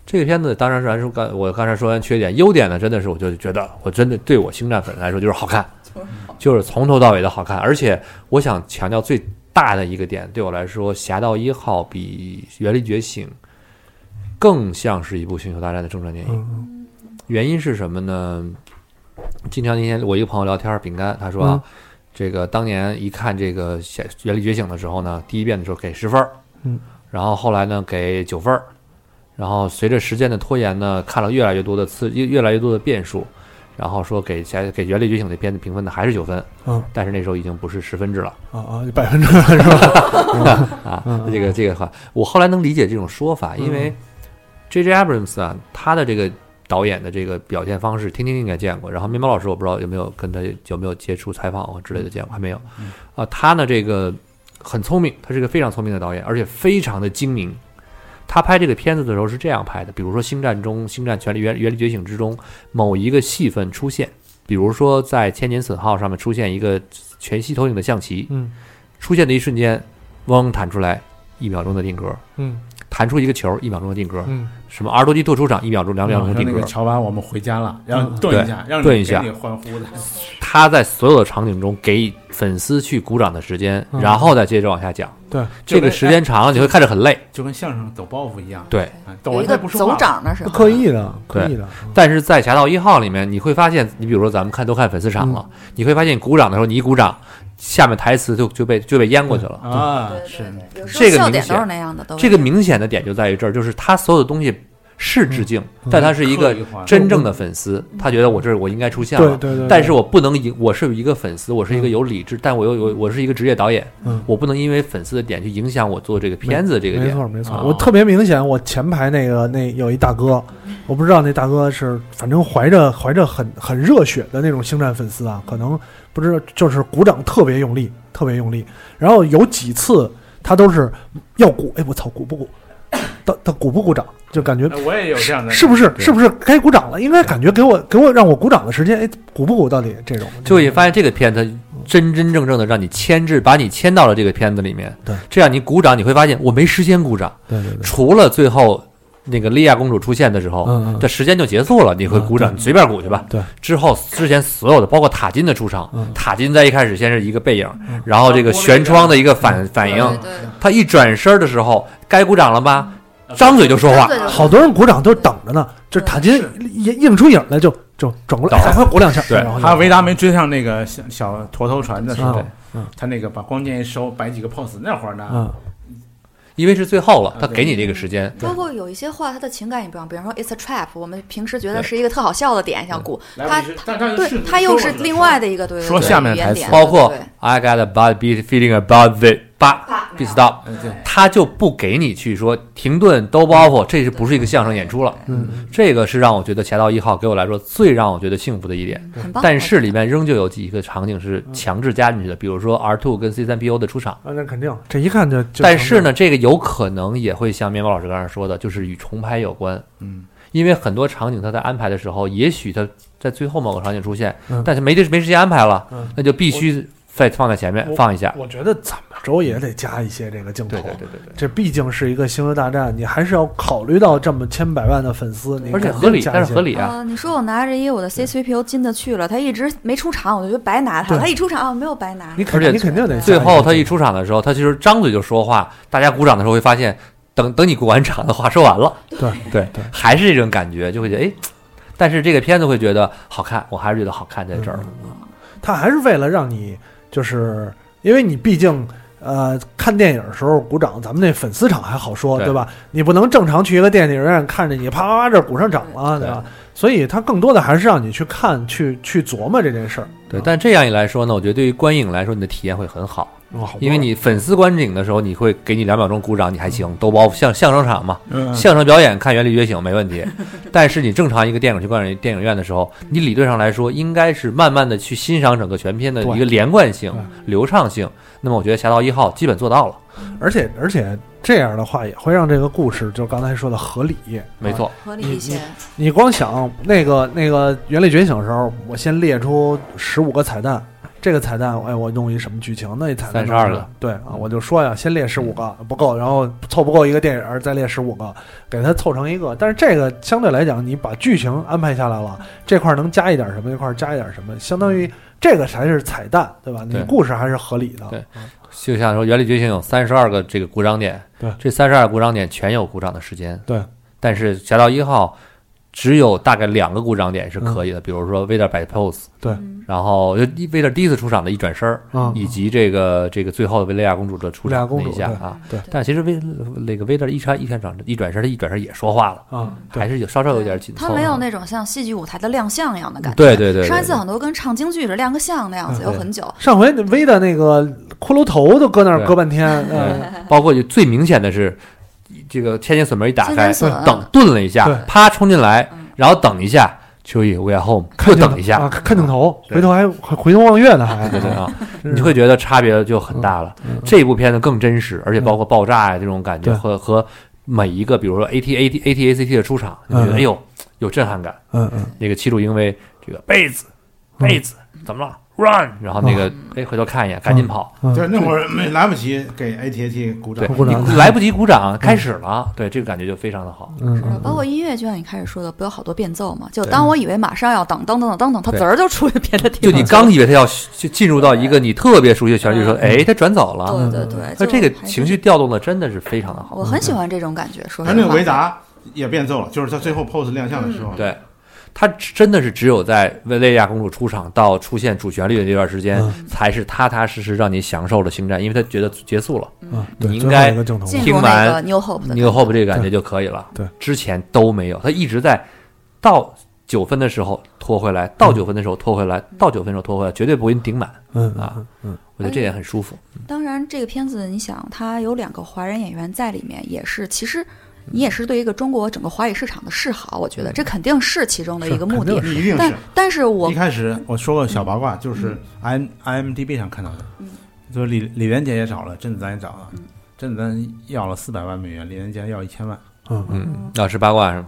这个片子当然是按说刚我刚才说完缺点，优点呢，真的是我就觉得我真的对我星战粉来说就是好看，就是从头到尾的好看。而且我想强调最大的一个点，对我来说，《侠盗一号》比《原力觉醒》更像是一部星球大战的正传电影。
嗯
原因是什么呢？经常那天我一个朋友聊天，饼干他说啊，
嗯
这个当年一看这个《显原力觉醒》的时候呢，第一遍的时候给十分儿，
嗯，
然后后来呢给九分儿，然后随着时间的拖延呢，看了越来越多的次越越来越多的变数，然后说给侠给《原力觉醒》这片子评分呢还是九分，
嗯
但是那时候已经不是十分制了。
啊啊，百分之 是吧？
啊
嗯，
这个这个话，我后来能理解这种说法，因为 J J Abrams 啊，他的这个导演的这个表现方式，听听应该见过。然后面包老师，我不知道有没有跟他有没有接触采访或之类的见过，还没有。啊，他呢这个很聪明，他是个非常聪明的导演，而且非常的精明。他拍这个片子的时候是这样拍的，比如说《星战》中，《星战：权力原原力觉醒》之中某一个戏份出现，比如说在千年损耗上面出现一个全息投影的象棋，
嗯
出现的一瞬间，嗡弹出来，一秒钟的定格，
嗯
弹出一个球，一秒钟的定格，
嗯
什么 R 多 D 特出场，一秒钟、两秒钟定格
像那个。乔巴，我们回家了，然后
嗯
顿一下，让
顿一下。
给欢呼的，
他在所有的场景中给粉丝去鼓掌的时间，
嗯。
然后再接着往下讲。
对，
这个时间长了，你会看着很累。
就跟相声抖包袱一样，
对，
有一个走
他不说话，
长的时候，
刻意的，刻意的，
但是在《侠盗一号》里面，你会发现，你比如说咱们看都看粉丝场了，你会发现，你鼓掌的时候，你一鼓掌，下面台词就就被就被淹过去了。
啊，
对
是。
对对，
这个明
候笑点都
显
是那样的，都
这个明显的点就在于这儿，就是他所有的东西是致敬，
嗯
但他是一个真正的粉丝，他觉得我这儿我应该出现了。
对对对，
但是我不能影，我是一个粉丝，我是一个有理智，但我又有我是一个职业导演，
嗯。
我不能因为粉丝的点去影响我做这个片子这个点。
没错没错，
啊
我特别明显，我前排那个那有一大哥，我不知道那大哥是反正怀着怀着很很热血的那种星战粉丝啊，可能不知道就是鼓掌特别用力，特别用力，然后有几次他都是要鼓，哎我操鼓不鼓？他他鼓不鼓掌？就感觉
哎我也有这样的，
是不是是不是该鼓掌了？应该感觉给我给我让我鼓掌的时间，哎鼓不鼓到底这种？
就会发现这个片子真真正正的让你牵制，把你牵到了这个片子里面。
对，
这样你鼓掌，你会发现我没时间鼓掌，
对对对，
除了最后那个莉亚公主出现的时候，
嗯嗯。
这时间就结束了，你会鼓掌，随便鼓去吧。
对，
之后之前所有的，包括塔金的出场，
嗯。
塔金在一开始先是一个背影，
嗯。
然后这个悬窗的一个反反应，他一转身的时候，该鼓掌了吧？张嘴就说话。
好多人鼓掌都等着呢，就是塔金映映出影来就就转过来，
倒
赶快鼓两下。
对。
然后就
还有维达没追上那个小小驼头船的时候他那个把光剑一收，摆几个 pose，那会儿呢，
嗯
因为是最后了，他给你这个时间。
包括有一些话，他的情感也不一样，比方说 "It's a trap"，我们平时觉得是一个特好笑的点，像鼓，他对他又是另外的一个对对
说
对
下面的台词。
包括 I got a bad beat feeling about it，叭，be stop，他就不给你去说停顿兜包袱，这是不是一个相声演出了？
嗯，
这个是让我觉得《侠盗一号》给我来说最让我觉得幸福的一点。但是里面仍旧有几个场景是强制加进去的，比如说 R two 跟 C 三 PO 的出场。
啊，那肯定，这一看就。
但是呢，这个有可能也会像面包老师刚才说的，就是与重拍有关。
嗯，
因为很多场景他在安排的时候，也许他在最后某个场景出现，
嗯
但是没得没时间安排了，
嗯
那就必须再放在前面放一下。
我觉得怎么着也得加一些这个镜头。
对对对对对。
这毕竟是一个星球大战，你还是要考虑到这么千百万的粉丝，你
而且合理，但是合理啊。
啊、你说我拿着一个我的 C 3 PO 进得去了，他一直没出场，我就觉得白拿他。他一出场啊，没有白拿。
你肯
而且
你肯定得
最后他一出场的时候，他其实张嘴就说话，大家鼓掌的时候会发现，等等你鼓完场的话说完了，
对
对
对
还是这种感觉，就会觉得哎，但是这个片子会觉得好看，我还是觉得好看在这儿。
他还是为了让你，就是因为你毕竟。呃，看电影的时候鼓掌，咱们那粉丝场还好说，
对
对吧？你不能正常去一个电影院看着你啪啪啪这鼓上掌了，对吧？所以它更多的还是让你去看、去去琢磨这件事儿。
对，但这样一来说呢，我觉得对于观影来说，你的体验会很好，因为你粉丝观景的时候，你会给你两秒钟鼓掌，你还行，都包像相声场嘛，
嗯。
相声表演看《原力觉醒》没问题，但是你正常一个电影去观影电影院的时候，你理论上来说应该是慢慢的去欣赏整个全片的一个连贯性、流畅性。那么我觉得《侠盗一号》基本做到了，
而且而且这样的话也会让这个故事，就刚才说的合理。
没错。
合理一些，
你光想那个那个《原力觉醒》的时候，我先列出十五个彩蛋，这个彩蛋，哎，我弄一什么剧情？那彩蛋
32个，
对啊，我就说呀，先列十五个不够，然后凑不够一个电影，再列十五个，给它凑成一个。但是这个相对来讲，你把剧情安排下来了，这块儿能加一点什么，那块儿加一点什么，相当于这个才是彩蛋，对吧？你故事还是合理的。
对就像说《原力觉醒》有三十二个这个鼓掌点，
对
这三十二个鼓掌点全有鼓掌的时间，
对。
但是《侠盗一号》只有大概两个故障点是可以的，比如说威德摆 pose，
对。
嗯
然后就威德第一次出场的一转身儿，
啊，
以及这个这个最后的维利亚公主的出场那一下啊。
对。
但其实维那个威德一开一开场一转身，他一转身也说话了，
啊，对。
还是有稍稍有点紧凑。
他没有那种像戏剧舞台的亮相一样的感觉。
对对对对。
上一次很多跟唱京剧似的亮个相那样子，有很久。
上回威的那个骷髅头都搁那儿搁半天，嗯，
包括最明显的是，这个天津锁门一打开，等顿了一下
对，
啪冲进来
嗯，
然后等一下，秋意 we are home，
看
等一下。
啊，，看镜头，回头还还回头望月呢，还。
对对啊，
嗯。
你会觉得差别就很大了。
嗯
这部片子更真实，而且包括爆炸呀这种感觉
对。
和和每一个，比如说 A T A T A T A C T 的出场，你觉
嗯
得哎呦有震撼感。
嗯嗯，
那个七柱因为这个被子被子怎么了？Run，然后那个哎回头看一眼，赶紧跑。
嗯
是，那会儿没来不及给 AT&T 鼓掌
对，，
鼓掌
你来不及鼓掌，开始了。对，这个感觉就非常的好。
嗯
包括音乐，就像你开始说的，不有好多变奏嘛？就当我以为马上要等等等等等等，它
对
词儿就出去别的地
就你。刚以为他要就进入到一个你特别熟悉的旋律，说
嗯
哎，他转走了。
对对对，就
那这个情绪调动的真的是非常的好。
我很喜欢这种感觉。说
他那个维达也变奏了，就是在最后 pose 亮相的时候，
对，他真的是只有在维雷亚公主出场到出现主旋律的这段时间，
嗯
才是踏踏实实让你享受了星战，因为他觉得结束了。你应该听完
个 New Hope 的
New hope 这个感觉
对
就可以了。
对，
之前都没有，他一直在到九分的时候拖回来，到九分的时候拖回来，到九分的时候拖回来，绝对不会顶满。
嗯
啊
嗯嗯
我觉得这也很舒服。
当然，这个片子你想，他有两个华人演员在里面，也是其实你也是对一个中国整个华语市场的示好，我觉得这肯定是其中的一个目的
是。
但
一定是。
但是我
一开始我说个小八卦，就是 i IMDB 上看到的，
嗯
就是李李连杰也找了，甄子丹也找了，甄子丹要了四百万美元，李连杰要一千万
嗯嗯
嗯，要是八卦是吗？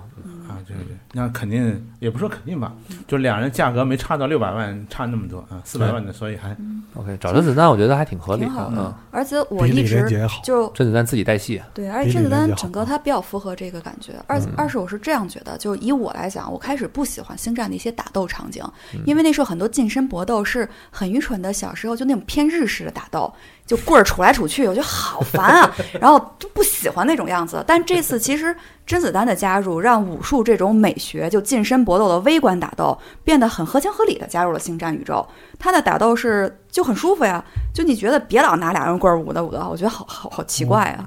啊，对对对，那肯定也不说肯定吧，就两人价格没差到六百万，差那么多啊，四百万的，所以还
OK，找甄子丹我觉得还挺合理
挺好
的。嗯，，
而且我一直。就
甄子丹自己带戏，
对，而且甄子丹整个他比较符合这个感觉。二二是我是这样觉得，就以我来讲，我开始不喜欢星战的一些打斗场景，因为那时候很多近身搏斗是很愚蠢的，小时候就那种偏日式的打斗，就棍儿杵来杵去，我觉得好烦啊，然后就不喜欢那种样子。但这次其实甄子丹的加入，让武术这种美学，就近身搏斗的微观打斗，变得很合情合理的加入了星战宇宙。他的打斗是就很舒服呀，就你觉得别老拿俩人棍儿舞的舞的，我觉得好好好奇怪啊。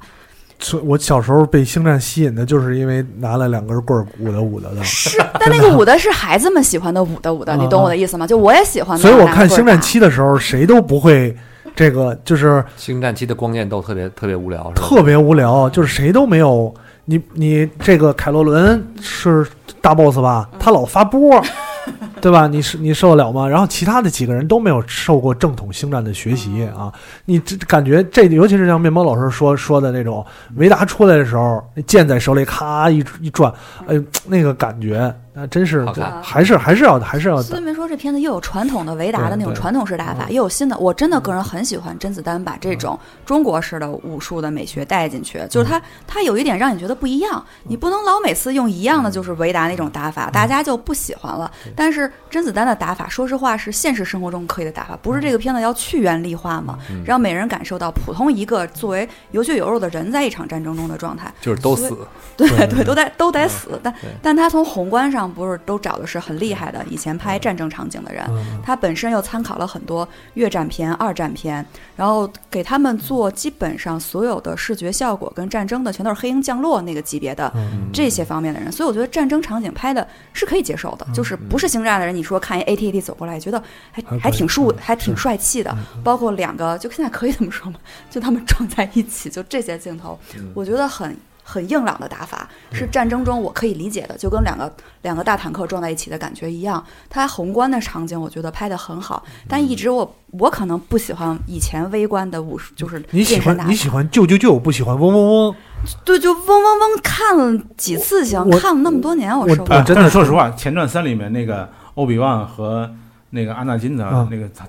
所我小时候被星战吸引的，就是因为拿了两根棍儿舞的舞的的。
是，但那个舞的是孩子们喜欢的舞的舞的，你懂我的意思吗？就我也喜欢。
所以我看星战七的时候，谁都不会这个，就是
星战七的光剑斗特别特别无聊，
特别无聊，就是谁都没有。你你这个凯洛伦是大 boss 吧？他老发波，对吧？你是你受得了吗？然后其他的几个人都没有受过正统星战的学习啊！你这感觉这，尤其是像面包老师说说的那种，维达出来的时候，那剑在手里咔一一转，哎，那个感觉那真是
好看
还是还是要还是要
所以没说这片子又有传统的维达的那种传统式打法，又有新的。我真的个人很喜欢甄子丹把这种中国式的武术的美学带进去，就是他他有一点让你觉得不一样，你不能老每次用一样的就是维达那种打法，大家就不喜欢了。但是甄子丹的打法，说实话是现实生活中可以的打法，不是这个片子要去原力化嘛？让每人感受到普通一个作为有血有肉的人在一场战争中的状态。
就是都死。
对
对
对，都得都得死，但但他从宏观上不是都找的是很厉害的，以前拍战争场景的人，
嗯。
他本身又参考了很多越战片、二战片，然后给他们做基本上所有的视觉效果跟战争的全都是黑鹰降落那个级别的
嗯
这些方面的人，所以我觉得战争场景拍的是可以接受的，就是不是星战的人，你说看一 AT-AT 走过来，觉得还
还
挺舒
嗯
还挺帅气的，包括两个就现在可以这么说吗？就他们撞在一起，就这些镜头，我觉得很。很硬朗的打法是战争中我可以理解的，就跟两个两个大坦克撞在一起的感觉一样。它宏观的场景我觉得拍得很好，但一直我我可能不喜欢以前微观的武术，就是
你喜欢你喜欢救救救，不喜欢嗡嗡嗡。
对，就嗡嗡嗡看了几次行，看了那么多年我受不了。
真的
但是说实话，前传三里面那个欧比旺和那个阿纳金的
嗯
那个他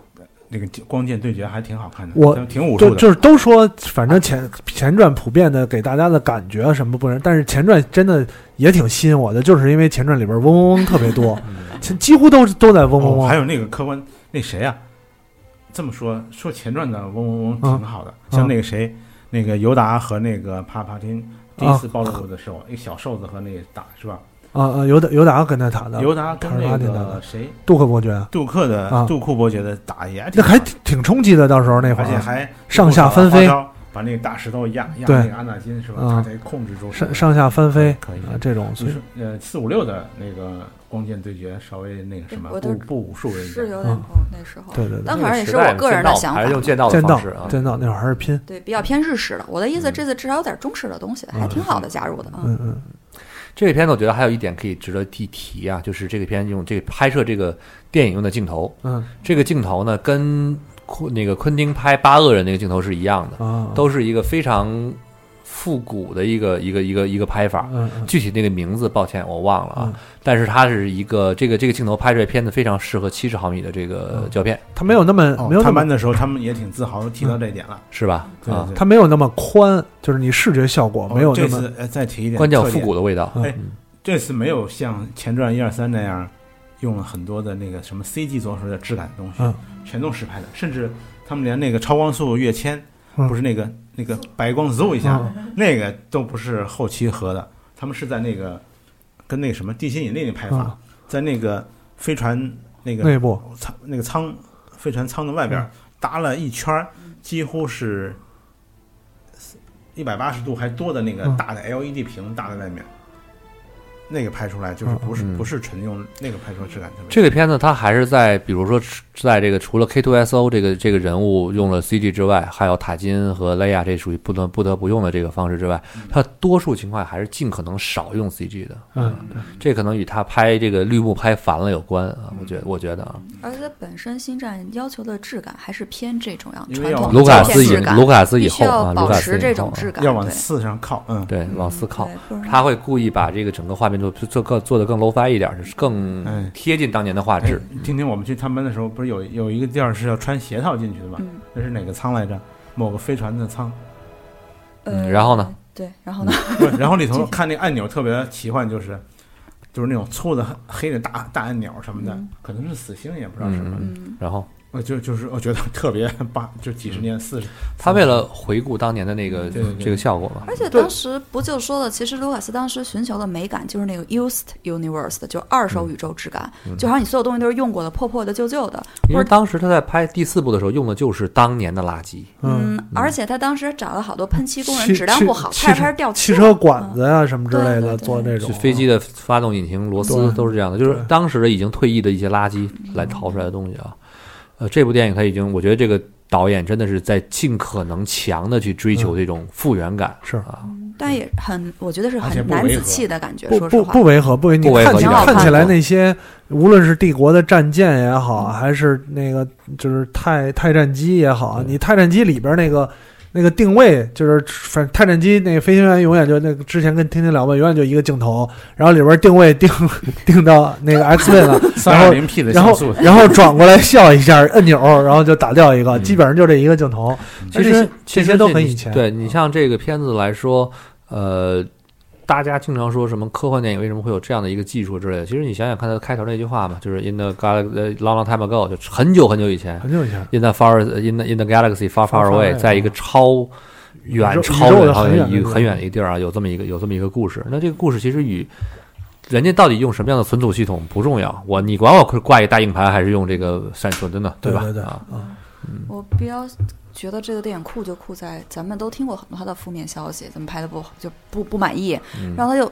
那个光剑对决还挺好看的，
我
挺武术的。
就就是都说，反正前前传普遍的给大家的感觉啊什么不人，但是前传真的也挺吸引我的，就是因为前传里边嗡嗡嗡特别多，几乎都都在嗡嗡嗡。
哦还有那个客观那谁啊，这么说说前传的嗡嗡嗡挺好的，
嗯
像那个谁，那个尤达和那个帕帕丁第一次暴露的时候，一个小瘦子和那个打是吧？
啊啊，尤达尤达跟他打的，
尤达跟那个谁，
杜克伯爵，
杜克的
啊
杜库伯爵的打也挺
那还挺挺冲击的，到时候那会儿
而且还
上下翻飞，
把那个大石头压压
对
那个安纳金是吧？
嗯
他才控制住
上上下翻飞
可以
啊，这种，
就是呃四五六的那个光剑对决稍微那个什么不不武术人家，
是有点哦，那时候。
对对对，
但反正也是我个人的想法
还是用剑道的
剑道
方式啊。
剑道那会儿还是拼，
对，比较偏日式的。我的意思，
嗯
这次至少有点中式的东西，还挺好的加入的啊。
嗯嗯
这个片子我觉得还有一点可以值得一提啊，就是这个片用这个拍摄这个电影用的镜头，
嗯。
这个镜头呢跟昆那个昆汀拍八恶人那个镜头是一样的，
啊，
都是一个非常复古的一个一个一个一个拍法。具体那个名字，抱歉我忘了啊。
嗯
但是它是一个这个这个镜头拍出来片子非常适合七十毫米的这个胶片，
他没有那么
哦
没有那么
探班的时候他们也挺自豪提到这一点了。
是吧？啊，
对对
他没有那么宽，就是你视觉效果没有
哦这
那么
再提一点，
关键有复古的味道。
嗯
哎，这次没有像前传一二三那样用了很多的那个什么 CG 做出来的质感的东西，
嗯
全都实拍的，甚至他们连那个超光速跃迁，
嗯
不是那个那个白光嗖一下，那个都不是后期合的，他们是在那个跟那个什么地心引力那拍法，
嗯。
在那个飞船那个
内部。
舱那个舱飞船舱的外边儿搭了一圈儿，几乎是一百八十度还多的那个
嗯。
大的 LED 屏搭在外面，那个拍出来就是不是
嗯。
不是纯用那个拍出来质感特别。
这个片子它还是在，比如说在这个除了 K2SO 这个这个人物用了 CG 之外，还有塔金和雷亚这属于不得不得不用的这个方式之外，它多数情况还是尽可能少用 CG 的。
嗯，
这可能与他拍这个绿幕拍烦了有关啊，我觉得我觉得啊，
而且本身星战要求的质感还是偏这种样传统
卢卡斯以卢卡斯以后啊，卢卡斯以后啊。
种质感，
要往
对。
四上靠，嗯，
对往四靠。他会故意把这个整个画面做做更做的更 low fi 一点，就是更
哎
贴近当年的画
哎
质。
听听我们去探班的时候，不是有有一个地儿是要穿鞋套进去的吗？
嗯
那是哪个舱来着？某个飞船的舱。
嗯
呃，
然后呢？
对，然后呢？
不是，然后里头 看那个按钮特别奇幻，就是就是那种粗的黑的大大按钮什么的，
嗯
可能是死星也不知道什么。
然后
我就就是我觉得特别八，就几十年
嗯
四十，
他为了回顾当年的那个
对对对
这个效果嘛，
而且当时不就说了，其实卢卡斯当时寻求的美感就是那个 used universe 的，就是二手宇宙质感，就好像你所有东西都是用过的、破破的、旧旧的。
因为当时他在拍第四部的时候用的就是当年的垃圾。
嗯，
嗯，而且他当时找了好多喷漆工人，质量不好，
汽
拍着拍着掉漆
汽车管子呀什么之类的做那种
飞机的发动引擎螺丝都是这样的，就是当时的已经退役的一些垃圾来淘出来的东西啊。呃，这部电影他已经，我觉得这个导演真的是在尽可能强的去追求这种复原感，
是
啊，
但也很，我觉得是很男子气的感觉。
不
说实话，
不不违和，不违
和
看起来那些，无论是帝国的战舰也好，还是那个就是泰泰战机也好，啊你泰战机里边那个那个定位，就是反正泰战机那个飞行员永远就那个之前跟听听聊过，永远就一个镜头，然后里边定位 定定到那个 X 位了，
三二零 P 的
然后，然后转过来笑一下，按钮，然后就打掉一个，
嗯
基本上就这一个镜头。
其实
这些都很以前。
对你像这个片子来说，呃，大家经常说什么科幻电影为什么会有这样的一个技术之类的？其实你想想看，它开头那句话嘛，就是 in the gal long long time ago，就很久很久以前
很久以前
，，in the far in the in the galaxy far far
away，away，
在一个超远超远好
很远的地方
像一个很远的一个地儿啊，有这么一个有这么一个故事。那这个故事其实与人家到底用什么样的存储系统不重要，我你管我挂一大硬盘还是用这个闪存的呢，吧？
对对对
啊，
我比较觉得这个电影酷就酷在，咱们都听过很多他的负面消息，怎么拍的不好，就不不满意，
嗯
然后他又。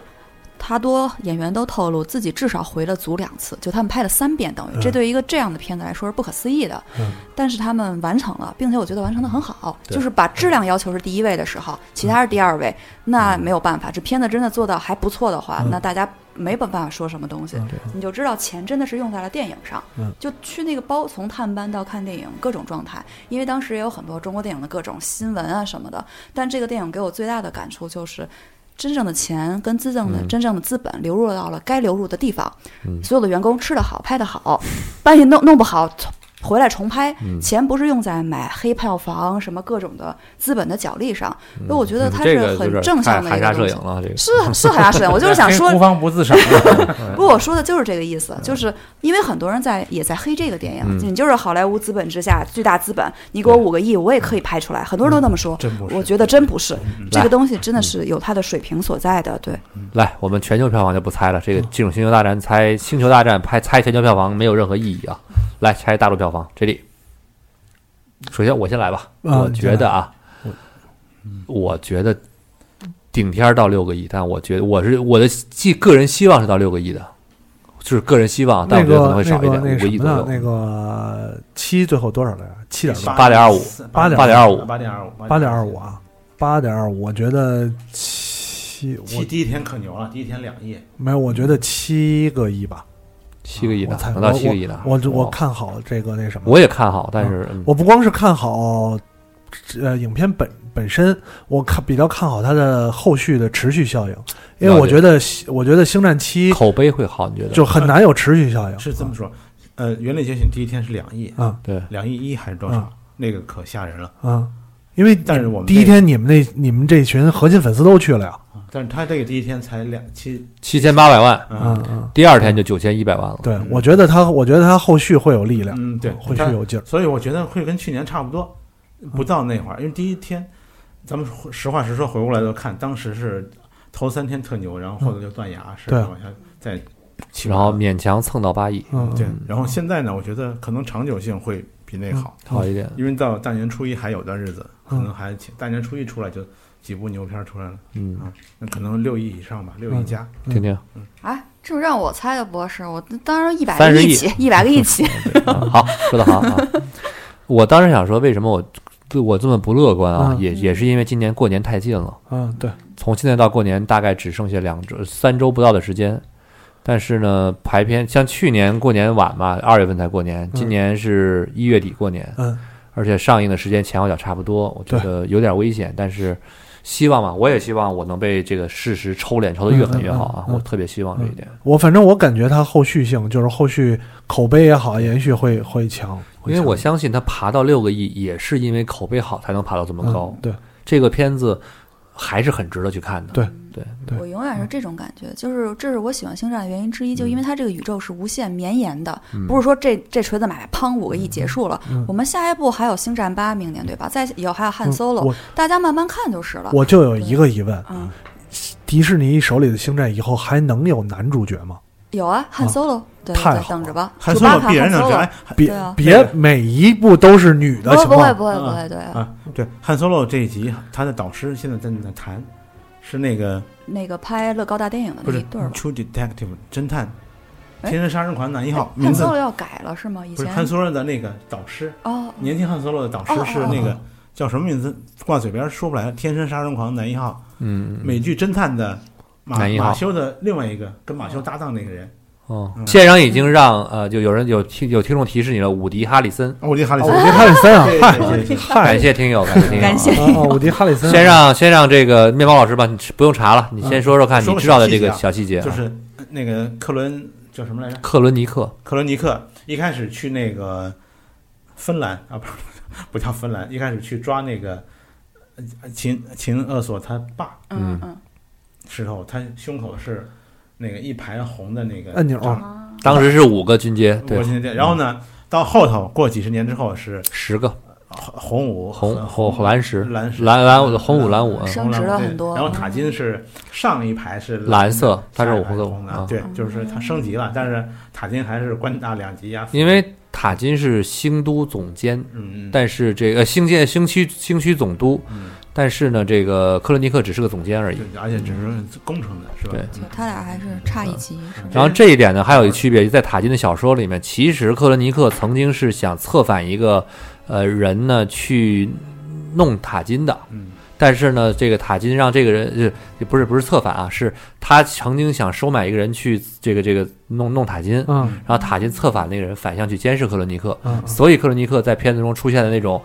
他多演员都透露自己至少回了组两次，就他们拍了三遍，等于
嗯
这对于一个这样的片子来说是不可思议的。
嗯
但是他们完成了，并且我觉得完成的很好，就是把质量要求是第一位的时候，其他是第二位，那没有办法。这片子真的做到还不错的话，
嗯
那大家没办法说什么东西，
嗯
你就知道钱真的是用在了电影上。
嗯
就去那个包，从探班到看电影，各种状态。因为当时也有很多中国电影的各种新闻啊什么的，但这个电影给我最大的感触就是。真正的钱跟真正的、
嗯。
真正的资本流入到了该流入的地方，
嗯。
所有的员工吃得好，拍得好，半夜弄弄不好，回来重拍，
嗯
钱不是用在买黑票房什么各种的资本的角力上，所以我觉得它是很正向的一个是是海牙摄影，我就是想 说
黑孤，芳不自赏。
不，我说的就是这个意思，就是因为很多人在也在黑这个电影，
嗯
你就是好莱坞资本之下最大资本，你给我五个亿，我也可以拍出来，很多人都那么说。我觉得真不是，这个东西真的是有它的水平所在的。对，
来，我们全球票房就不猜了。这个这种星球大战猜星球大战拍猜全球票房没有任何意义啊。来拆大陆票房，这里。首先我先来吧，
啊
我觉得啊，我觉得顶天儿到六个亿，但我觉得我是我的既个人希望是到六个亿的，就是个人希望，但
那
我觉得可
个
能会少一点，五
那个
亿左右。
那个七最后多少来着？七点多，
八点二五
八点
八点二五
八点二五，
八点二五啊，八点二五。我觉得七，我
七第一天可牛了，第一天两亿，
没有，我觉得七个亿吧。
七个亿的能到七个亿的。
我我
哦
看好这个那什么，
我也看好，但是嗯
我不光是看好呃影片本本身，我看比较看好它的后续的持续效应，因为我觉得我觉得星战七
口碑会好，你觉得？
就很难有持续效应。
是这么说。呃，原力觉醒第一天是两亿，
啊
对，
两亿一还是多
嗯
少？那个可吓人了。
啊，因为
但是我们
第一天你们那你们这群核心粉丝都去了呀，
但是他这个第一天才两七，
七千八百万，
嗯
嗯
嗯，
第二天就九千一百万了。
对，我觉得他我觉得他后续会有力量，
嗯，对，
会
他
是有劲儿。
所以我觉得会跟去年差不多，不到那会儿，因为第一天，咱们实话实说，回过来都看，当时是头三天特牛，然后后头就断崖，是
对
往下再起
然后勉强蹭到八亿，
嗯，
对，然后现在呢，我觉得可能长久性会比那个好，
好一点。
因为到大年初一还有段日子，可
嗯
能还大年初一出来就几部牛片出来了，
嗯啊，
那可能六亿以上吧，六亿加。
听听。
嗯哎，这么让我猜的博士，我当然一百
30亿
一起，一百个亿起。
好，说的好啊。我当时想说，为什么我对我这么不乐观啊？
嗯
也也是因为今年过年太近了，
嗯，对，
从现在到过年大概只剩下两周、三周不到的时间。但是呢，排片像去年过年晚嘛，二月份才过年，今年是一月底过年，
嗯，
而且上映的时间前后脚差不多，我觉得有点危险。但是希望嘛，我也希望我能被这个事实抽脸抽得越狠越好啊！
嗯嗯嗯
我特别希望这一点。
我反正我感觉它后续性就是后续口碑也好，延续会会强，
因为我相信它爬到六个亿，也是因为口碑好才能爬到这么高。
嗯对
这个片子还是很值得去看的。
对
对，
对。
我永远是这种感觉，就是这是我喜欢星战的原因之一，就因为它这个宇宙是无限绵延的，不是说这这锤子买卖砰五个亿结束了，
嗯。
我们下一步还有星战八，明年对吧？再以后还有汉 Solo，、
我
大家慢慢看就是了。
我就有一个疑问，
嗯，
迪士尼手里的星战以后还能有男主角吗？
有啊，汉 Solo，、对对，
太好
等着吧，
汉
朱巴卡
索罗必然
汉
能
Solo
哎
别别每一部都是女的
不会
情况，
不会不会不会，对啊，
啊，对，汉 Solo 这一集他的导师现在在那谈，是那个
那个拍乐高大电影的
不是
那一对儿吧
？True Detective 侦探，
哎
天生杀人狂男一号，
汉
名字
要改了是吗？以前
不是汉 Solo 的那个导师，
哦，
年轻汉 Solo 的导师是那个叫什么名字？挂嘴边说不来，天生杀人狂男一号，
嗯，
美剧侦探的马马修的另外一个跟马修搭档那个人，
哦，现场已经让呃，就有人有听有听众提示你了，伍迪·哈里森，
伍迪·哈里
哦，
森，
伍迪·哈里森啊，
对
嗨
感，谢听友，感谢听友，
感谢。
伍迪·哈里森，
先让先让这个面包老师吧，你不用查了，你先说说看你知道的这个
小
小细节啊，
就是那个克伦叫什么来着？
克伦尼克，
克伦尼克。一开始去那个芬兰啊，不是 不叫芬兰，一开始去抓那个呃秦秦厄索他爸
嗯嗯，
时候，他胸口是那个一排红的那个
按钮
啊。
当时是五个军阶，对。
然后呢，到后头过几十年之后是
十个。
红五
红
红
红蓝十
蓝
蓝蓝五红五蓝武，嗯
升值了很多
然后塔金是上一排是
蓝色它是
五
红色啊
红的，对，就是它升级了，但是塔金还是官大两级呀。
因为塔金是星都总监，
嗯嗯，
但是这个星舰星区星区总督，
嗯。
但是呢，这个克伦尼克只是个总监而已。
而且只是工程的是吧？
对。
就他俩还是差一级，
然后这一点呢，还有一个区别，在塔金的小说里面，其实克伦尼克曾经是想策反一个呃人呢去弄塔金的，
嗯
但是呢，这个塔金让这个人呃不是不是策反啊，是他曾经想收买一个人去这个这个弄弄塔金，
嗯。
然后塔金策反那个人反向去监视克伦尼克，
嗯
所以克伦尼克在片子中出现的那种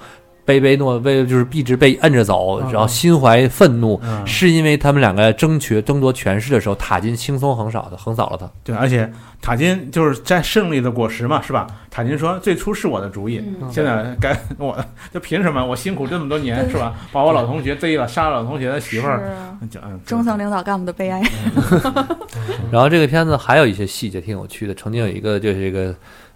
卑卑诺卑，就是一直被摁着走，
嗯
然后心怀愤怒，
嗯，
是因为他们两个争取争夺权势的时候，塔金轻松横扫的横扫了他。
对，而且塔金就是摘胜利的果实嘛，是吧？塔金说最初是我的主意，
嗯
现在该 我，就凭什么？我辛苦这么多年，是吧？把我老同学逮了，杀了老同学的媳妇儿，
中层领导干部的悲哀。
然后这个片子还有一些细节挺有趣的，曾经有一个就是这个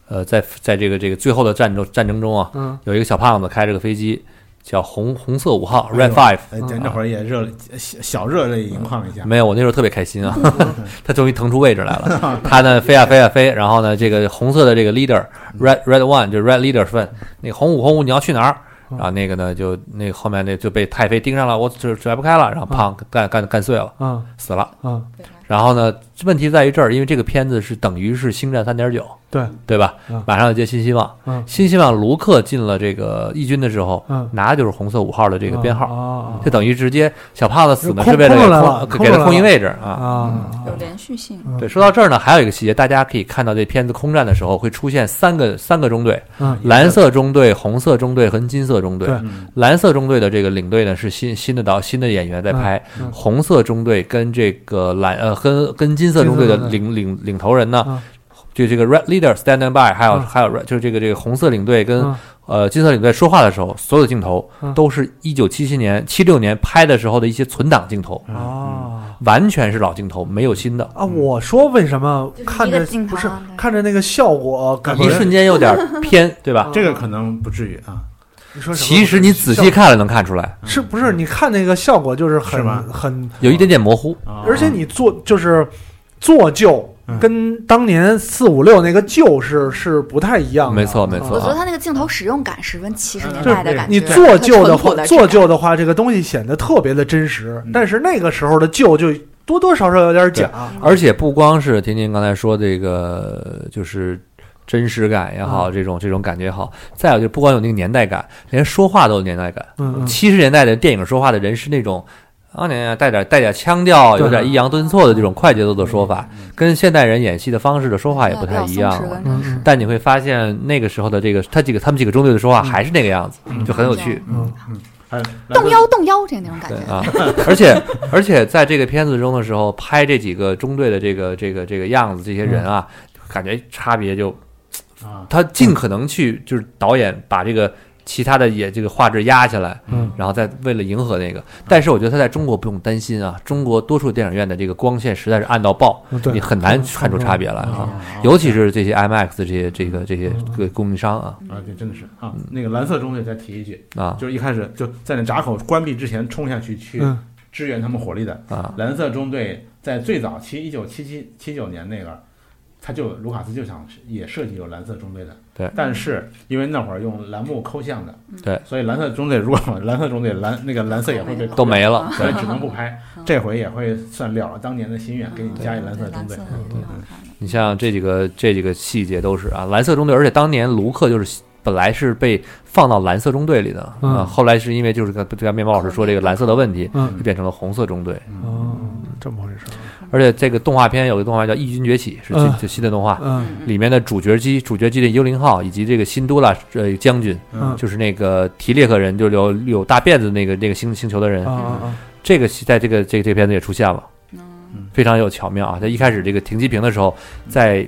呃，在在这个这个最后的战斗战争中啊，
嗯
有一个小胖子开着个飞机，叫红红色五号 Red Five。
哎，对，那会儿也热了小小热泪盈眶一下，
没有，我那时候特别开心啊，他终于腾出位置来了。他呢飞啊飞啊飞，然后呢这个红色的这个 leader red red one 就是 red leader 问那个红五红五你要去哪儿？然后那个呢就那个后面那就被太妃盯上了，我甩甩不开了，然后胖干干干碎了，
嗯
死了。
嗯，
然后呢问题在于这儿，因为这个片子是等于是星战三点九，
对，
对吧？
嗯？
马上要接新希望，
嗯。
新希望卢克进了这个义军的时候，
嗯，
拿的就是红色五号的这个编号，
啊
就等于直接小胖子死呢
空
是为了
空出来了
给空给他
空出来
空一位置啊。
啊
有连续性，
嗯。
对，说到这儿呢，还有一个细节，大家可以看到这片子空战的时候会出现三个三个中队，
嗯
蓝色中队、红色中队和金色中队。
对。
嗯
蓝色中队的这个领队呢是新新的导新的演员在拍，
嗯嗯。
红色中队跟这个蓝呃跟跟金色中队的
金色中队。
领领领头人呢，
嗯
就这个 red leader standing by，还有、
嗯
还有 red 就是这个这个红色领队跟、
嗯
呃金色领队说话的时候，所有的镜头
嗯
都是一九七七年、七六年拍的时候的一些存档镜头，
啊。
完全是老镜头，没有新的。
啊！我说为什么看着不是看着那个效果感觉
一瞬间有点偏，对吧？
这个可能不至于啊，
你说什么？
其实你仔细看了能看出来，
是不是？你看那个效果就是很
是
很，
有一点点模糊。
啊
而且你做就是做旧
嗯
跟当年四五六那个旧是是不太一样的。
没错没错
我觉得他那个镜头使用感十分七十年代的感觉。
你做旧的话，做旧的话，这个东西显得特别的真实。
嗯
但是那个时候的旧就多多少少有点假。
而且不光是婷婷刚才说这个，就是真实感也好，这种这种感觉也好，再有就不光有那个年代感，连说话都有年代感。
嗯嗯，
七十年代的电影说话的人是那种。啊，你带点带点腔调，有点抑扬顿挫的这种快节奏的说法，跟现代人演戏的方式的说话也不太一样了但你会发现那个时候的这个他几个他们几个中队的说话还是那个样子，就很有趣。
嗯
还有
动腰动腰这那种感觉。
啊，而且而且在这个片子中的时候，拍这几个中队的这个这个这个样子，这些人啊，感觉差别就
啊，
他尽可能去就是导演把这个其他的也这个画质压下来，
嗯，
然后再为了迎合那个，但是我觉得他在中国不用担心啊，中国多数电影院的这个光线实在是暗到爆，
嗯
你很难看出差别来啊，尤其是这些 IMAX 这些这个这些个供应商啊
啊，这真的是啊，那个蓝色中队再提一句，
啊
就是一开始就在那闸口关闭之前冲下去去
嗯
支援他们火力的
啊
蓝色中队，在最早期一九七七七九年那个，他就卢卡斯就想也设计有蓝色中队的，
对
但是因为那会儿用蓝幕抠像的，
对，
所以蓝色中队如果 蓝色中队蓝那个蓝色也会被，
都没了，
所以只能不拍。这回也会算了了当年的心愿，给你加一蓝色中队。
你像这几个这几个细节都是啊，蓝色中队，而且当年卢克就是本来是被放到蓝色中队里的，
嗯
啊，后来是因为就是跟对面包老师说这个蓝色的问题，
嗯
就变成了红色中队。
哦，这么回事儿。
而且这个动画片有个动画叫《异军崛起》，是新新的动画，
嗯
里面的主角机主角机的幽灵号以及这个新都拉呃将军，
嗯
就是那个提列克人，就有有大辫子那个那个星星球的人！这个在这个这个这个片子也出现了。
嗯
非常有巧妙啊！在一开始这个停机坪的时候，在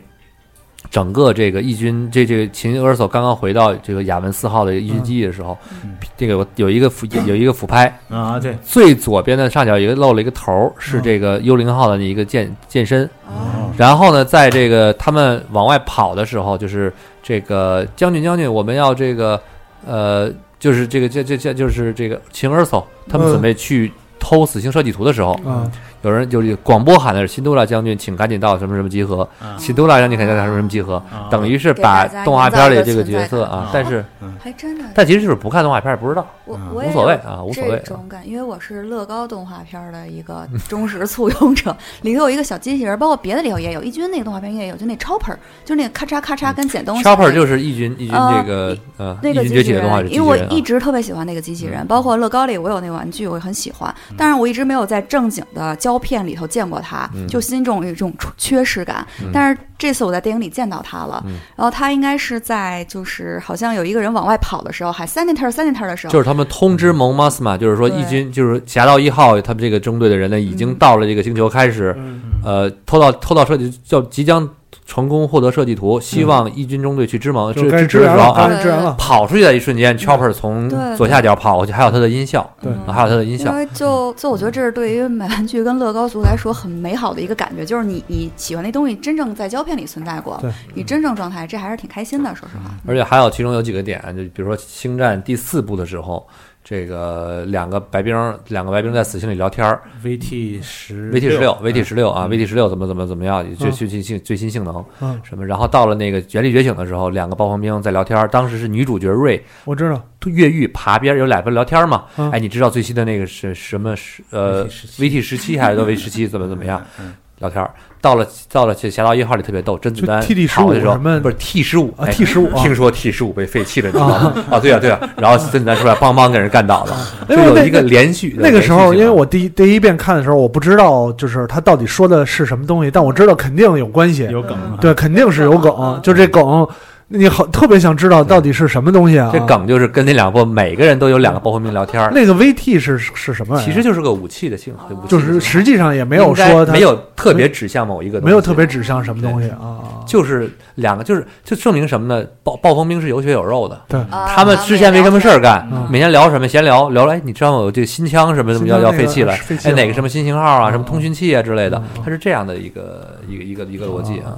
整个这个义军这这个秦俄索刚刚回到这个亚文四号的义军基地的时候，
嗯。
这个有有一个俯有一个俯拍，
啊，对，
最左边的上角有一个露了一个头儿，是这个幽灵号的一个健健身。
哦，
然后呢，在这个他们往外跑的时候，就是这个将军将军，我们要这个呃，就是这个这这这就是这个秦俄索他们
嗯。
准备去偷死星设计图的时候，
啊
有人就是广播喊的是辛多拉将军，请赶紧到什么什么集合。
啊。
辛多拉将军肯定到什么什么集合，
啊。
等于是把动画片里这个角色啊，但是
还真的。
但其实就是不看动画片也不知道，
嗯
我我也
无所谓啊，无所谓
这。种感，因为我是乐高动画片的一个忠实簇拥者，里头有一个小机器人，包括别的里头也有，义军那个动画片也有，就那 Chopper，就那个咔嚓咔嚓跟捡东西。的那个。
Chopper 就是义军义军
呃
这个呃
那个
义军
机器人
崛起的动画是，机
因为我一直特别喜欢那个机器人，包括乐高里我有那个玩具，我也很喜欢，
嗯。
但是我一直没有在正经的胶片里头见过他，就心中有一种缺失感。但是这次我在电影里见到他了，
嗯。
然后他应该是在就是好像有一个人往外跑的时候，还三年 turn 三年 turn 的时候，
就是他们通知蒙马斯嘛，就是说
对。
义军就是侠盗一号他们这个中队的人呢，已经到了这个星球，开始
嗯。
呃偷到偷到车就叫即将成功获得设计图，希望义军中队去支盟支
就该
支持
支援了，
的时候啊
该，支援了。
跑出去的一瞬间，Chopper 从
对。
左下角跑过去，还有他的音效，
对。
啊还有他的音效，
因为就就我觉得这是对于买玩具跟乐高族来说很美好的一个感觉，就是你你喜欢那东西真正在胶片里存在过
对，
你真正状态，这还是挺开心的。说实话，
而且还有其中有几个点，就比如说《星战》第四部的时候，这个两个白兵，两个白兵在死星里聊天儿。
VT 十
，VT 十六
嗯
，VT 十六啊，VT 十六怎么怎么怎么样，最
嗯。
最新性最新性能
嗯，
什么，然后到了那个原力觉醒的时候，两个暴风兵在聊天儿，当时是女主角瑞
我知道，
越狱爬边儿，有俩人聊天儿嘛，
嗯。
哎，你知道最新的那个是什么是呃 VT 十七。还是 V 十七怎么怎么样？
嗯。
聊天儿，到了到了这侠盗一号里特别逗，甄子丹
就 TD 15
跑的时候
什么
不是 T 十五
啊，T 十五啊。
听说 T 十五被废弃了，你知道吗？啊，对啊、对啊、然后甄子丹出来邦邦给人干倒了，就有一个连续
那个时候，因为我第一第一遍看的时候，我不知道就是他到底说的是什么东西，但我知道肯定有关系，
有梗啊，
对，肯定是有梗，就这梗，你好特别想知道到底是什么东西啊？
这梗就是跟那两部每个人都有两个暴风兵聊天儿，
那个 VT 是是什么？
其实就是个武器的信号，
就是实际上也没有说
没有特别指向某一个东西，
没有特别指向什么东西啊？
就是两个，就是就证明什么呢？暴暴风兵是有血有肉的。
对，
啊
他们之前没什么事儿干
嗯，
每天聊什么闲聊，聊了，哎，你知道吗？有这个新枪什么什么要要废弃了
废弃
哪个什么新型号啊，
嗯
什么通讯器啊之类的
嗯，
它是这样的一个一个一个一个逻辑啊。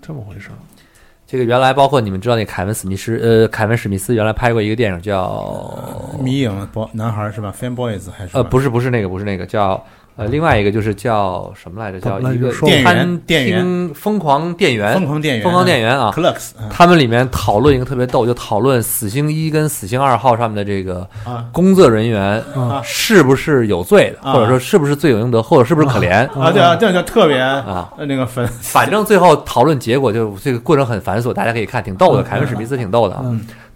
这么回事儿。
这个原来包括你们知道那凯文史密斯，呃，凯文史密斯原来拍过一个电影叫
迷影包男孩是吧？Fanboys 还是
呃，不是不是那个不是那个叫呃，另外一个就是叫什么来着？叫一个
电源
疯狂电源，
疯狂电源，
疯狂电源啊。
Clux 嗯。
他们里面讨论一个特别逗，就讨论死星一跟死星二号上面的这个
啊。
工作人员
啊。
是不是有罪的，
啊。
或者说是不是罪有应得，或者是不是可怜。
啊，对啊，这就特别
啊？
呃那个粉，
反正最后讨论结果就这个过程很繁琐，大家可以看，挺逗的。凯文史密斯挺逗的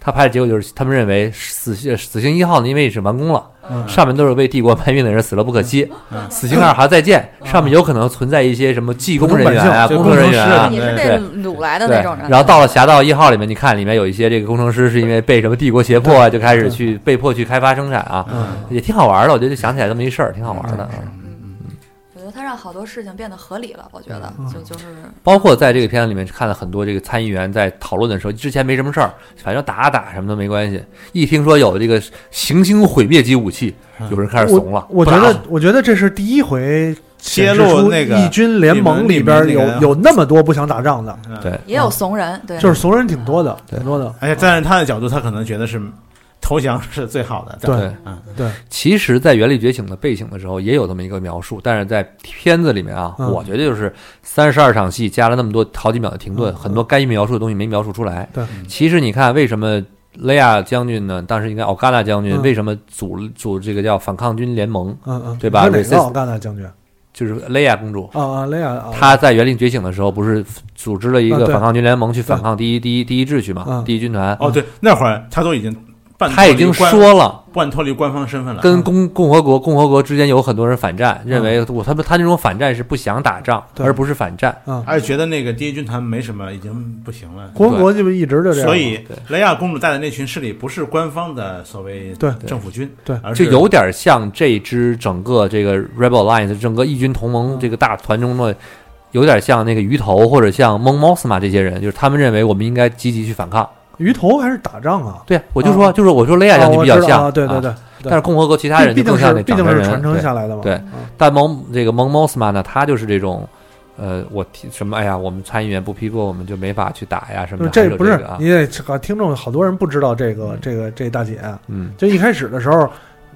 他拍的结果就是，他们认为死星死星一号呢，因为是完工了，
嗯
上面都是为帝国卖命的人，死了不可惜。
嗯
死刑二还再见，上面有可能存在一些什么技工人员啊、工作人员啊
百姓。
也是
对
被掳来的那种人。，
然后到了侠盗一号里面，你看里面有一些这个工程师是因为被什么帝国胁迫啊，就开始去被迫去开发生产啊，
嗯
也挺好玩的。我觉得就想起来这么一事儿，挺好玩的。
好多事情变得合理了。我觉得
嗯
就就是
包括在这个片子里面看了很多这个参议员在讨论的时候，之前没什么事儿，反正打打什么都没关系。一听说有这个行星毁灭级武器，有人开始怂了。
我我觉得，我觉得这是第一回
揭露那个
义军联盟里边有有那么多不想打仗的，
对
也有怂人，对，
就是怂人挺多的，挺多的。
而且站在他的角度，他可能觉得是投降是最好的。
对
对
嗯，
对，
其实，在《原力觉醒》的背景的时候，也有这么一个描述，但是在片子里面啊，
嗯
我觉得就是三十二场戏加了那么多好几秒的停顿，
嗯
很多该描述的东西没描述出来。
对，
其实你看，为什么雷亚将军呢？当时应该奥嘎纳将军、
嗯
为什么组组这个叫反抗军联盟？
嗯嗯，
对吧
哪个奥干纳将军
就是雷亚公主，
啊啊，雷亚啊，
她在《原力觉醒》的时候，不是组织了一个反抗军联盟去反抗第一第一第一秩序嘛？
嗯
第一军团，
哦，对，那会儿她都已经半
他已经说了。
半脱离官方身份了，
跟共共和国共和国之间有很多人反战，认为我他们他那种反战是不想打仗，
对
而不是反战。
嗯，
而且觉得那个第一军团没什么，已经不行了。
共和国就一直就这样，
所以雷亚公主带的那群势力不是官方的所谓
对
政府军，
对
而
就是有点像这支整个这个 Rebel Alliance 整个义军同盟
嗯
这个大团中的，有点像那个鱼头或者像蒙莫斯玛这些人，就是他们认为我们应该积极去反抗。
鱼头还是打仗啊？
对，我就说
啊
就是我说雷亚将军比较像，
对对对
但是共和国其他人
毕竟
就更像那
是毕竟是
掌门人，
传承下来的嘛，
对
嗯
但蒙这个蒙莫斯曼呢，他就是这种，呃，我提什么？哎呀，我们参议员不批过，我们就没法去打呀什么的。
这不是
有个啊，
你得这个听众好多人不知道这个这个这大姐，
嗯，
就一开始的时候，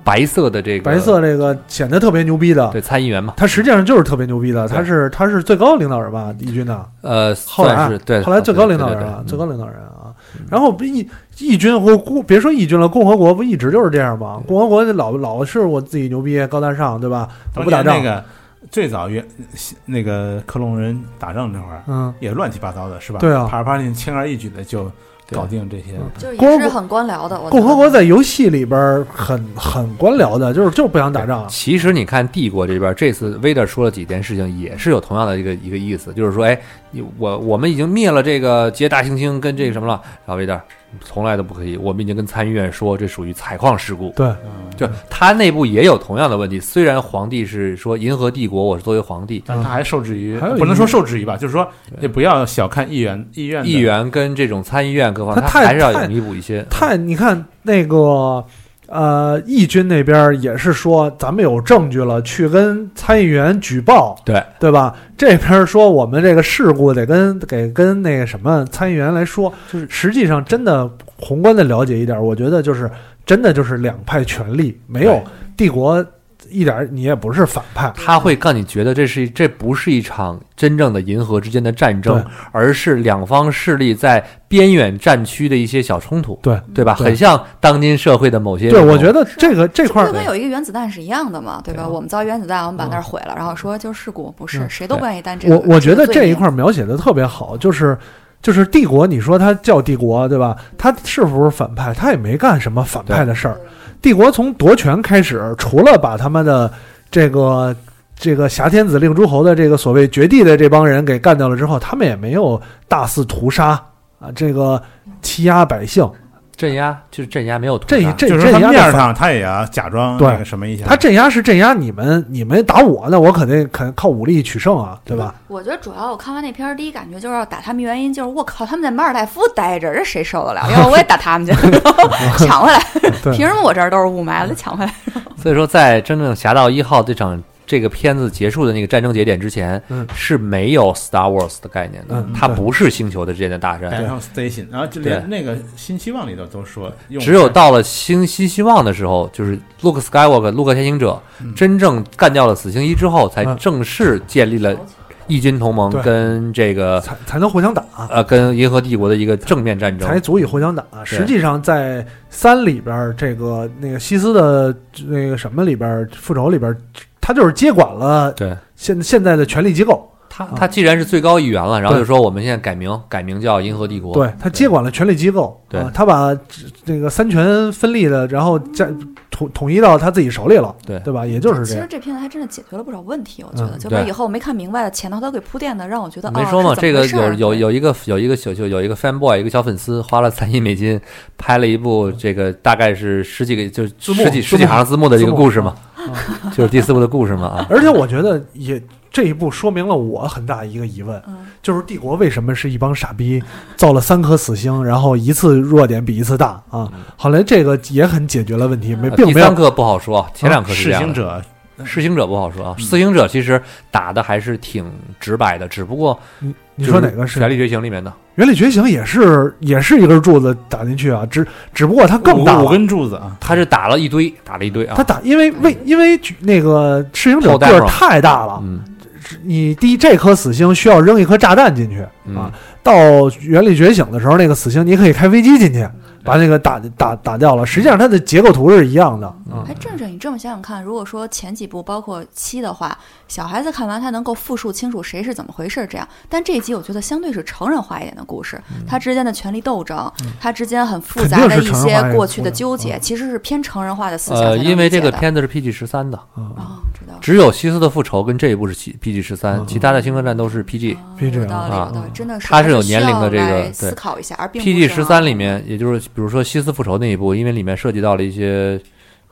白色的这个
白色这个显得特别牛逼的，
对参议员嘛，
他实际上就是特别牛逼的，他是他是最高领导人吧，义军的，
呃，
后来
是对，
后来最高领导人啊，最高领导人啊。然后义义军或共别说义军了，共和国不一直就是这样吗？共和国老老是我自己牛逼高大上，对吧？
他
不打仗，
那个最早原那个克隆人打仗那会儿
嗯，
也乱七八糟的，是吧？
对啊
帕尔帕丁轻而易举的就搞定这些。
就是
共和国
也是很官僚的。
共和国在游戏里边儿很很官僚的，就是就是不想打仗。
其实你看帝国这边，这次威德说了几件事情，也是有同样的一个一个意思，就是说，哎，你我我们已经灭了这个杰大猩猩跟这个什么了，然后威德从来都不可以，我们已经跟参议院说这属于采矿事故。
对，
嗯，
就他内部也有同样的问题，虽然皇帝是说银河帝国，我是作为皇帝，
但他还受制于不能说受制于吧，就是说也不要小看议员议院
议员跟这种参议院各方，
他
还是要弥补一些。
太你看那个呃，义军那边也是说咱们有证据了，去跟参议员举报，
对。
对吧？这边说我们这个事故得跟给跟那个什么参议员来说，就是。实际上真的宏观的了解一点，我觉得就是真的就是两派权力，没有帝国一点儿你也不是反派，
他会让你觉得这是这不是一场真正的银河之间的战争，而是两方势力在边远战区的一些小冲突，
对
对吧？很像当今社会的某些
对，我觉得这个这块儿
就跟有一个原子弹是一样的嘛，对吧？我们造原子弹，我们把那儿毁了，然后说就是事故，不是
嗯
谁都不愿意担这个。
我我觉得这一块描写的特别好，就是就是帝国，你说他叫帝国对吧？他是不是反派？他也没干什么反派的事儿。帝国从夺权开始，除了把他们的这个这个挟天子令诸侯的这个所谓绝地的这帮人给干掉了之后，他们也没有大肆屠杀啊，这个欺压百姓。
镇压，就是镇压没有
这这
就是他
镇压
面上他也要假装
对
那个什么一下。
他镇压是镇压你们，你们打我，那我肯定肯靠武力取胜啊，对吧？
我觉得主要我看完那片儿，第一感觉就是要打他们原因就是我靠，他们在马尔代夫待着，这谁受得了？要不我也打他们去，抢回来。凭什么我这儿都是雾霾？我得抢回来。
所以说，在真正《侠盗一号》这场这个片子结束的那个战争节点之前，
嗯。
是没有 Star Wars 的概念的，
嗯
它不是星球的之间的大战。
Battle Station，然后就连那个新希望里头都说，
只有到了新新希望的时候，就是 Luke Skywalker 路克天行者真正干掉了死星一之后，才
嗯
正式建立了义军同盟跟这个
才才能互相打，
呃跟银河帝国的一个正面战争。
才。足以互相打。实际上，在三里边，这个那个西斯的那个什么里边，复仇里边儿，他就是接管了
对。
现现在的权力机构，
他他既然是最高议员了，然后就说我们现在改名改名叫银河帝国。
对他接管了权力机构，
对。
啊他把这个三权分立的，然后加统统一到他自己手里了，
对。
对吧？也就是这样。
其实这片子还真的解决了不少问题，我觉得，就把以后没看明白的前头都给铺垫的，让我觉得哦
没说嘛，这个有有有一个有一个小就有一个 fan boy，一个小粉丝花了三亿美金拍了一部这个大概是十几个就是
字幕
十几十几行字幕的一个故事嘛，
啊
就是第四部的故事嘛啊。
而且我觉得也这一步说明了我很大一个疑问，
嗯
就是帝国为什么是一帮傻逼造了三颗死星，然后一次弱点比一次大啊？后来这个也很解决了问题，没
呃
并没有
第三颗不好说，前两颗是这
弑
样的。
行者，
弑行者不好说啊，弑行者其实打的还是挺直白的，只不过
你说哪个是
权力觉醒里面的？
原力觉醒也是也是一根柱子打进去啊，只只不过它更大。
五五根柱子啊，
它是打了一堆，打了一堆啊
它。打，因为为因为那个赤影者个儿太大了，
嗯
你第一这颗死星需要扔一颗炸弹进去
嗯
啊。到原力觉醒的时候，那个死星你可以开飞机进去，把那个打打打掉了。实际上它的结构图是一样的啊。
还正是你这么想想看，如果说前几部包括七的话，小孩子看完他能够复述清楚谁是怎么回事这样，但这一集我觉得相对是成人化一点的故事，它之间的权力斗争，它之间很复杂的一些过去的纠结，
嗯
其实是偏成人化的思想才
呃，因为这个片子是 PG 十三的，
啊
哦，知道。
只有西斯的复仇跟这一部是 PG 十三，
嗯
其他的星河战都是 PG。
哦
PG
有道理，
啊
有道理，真的是
它是有年龄的这个对
思考一下，而并不
PG 十三里面，也就是比如说西斯复仇那一部，因为里面涉及到了一些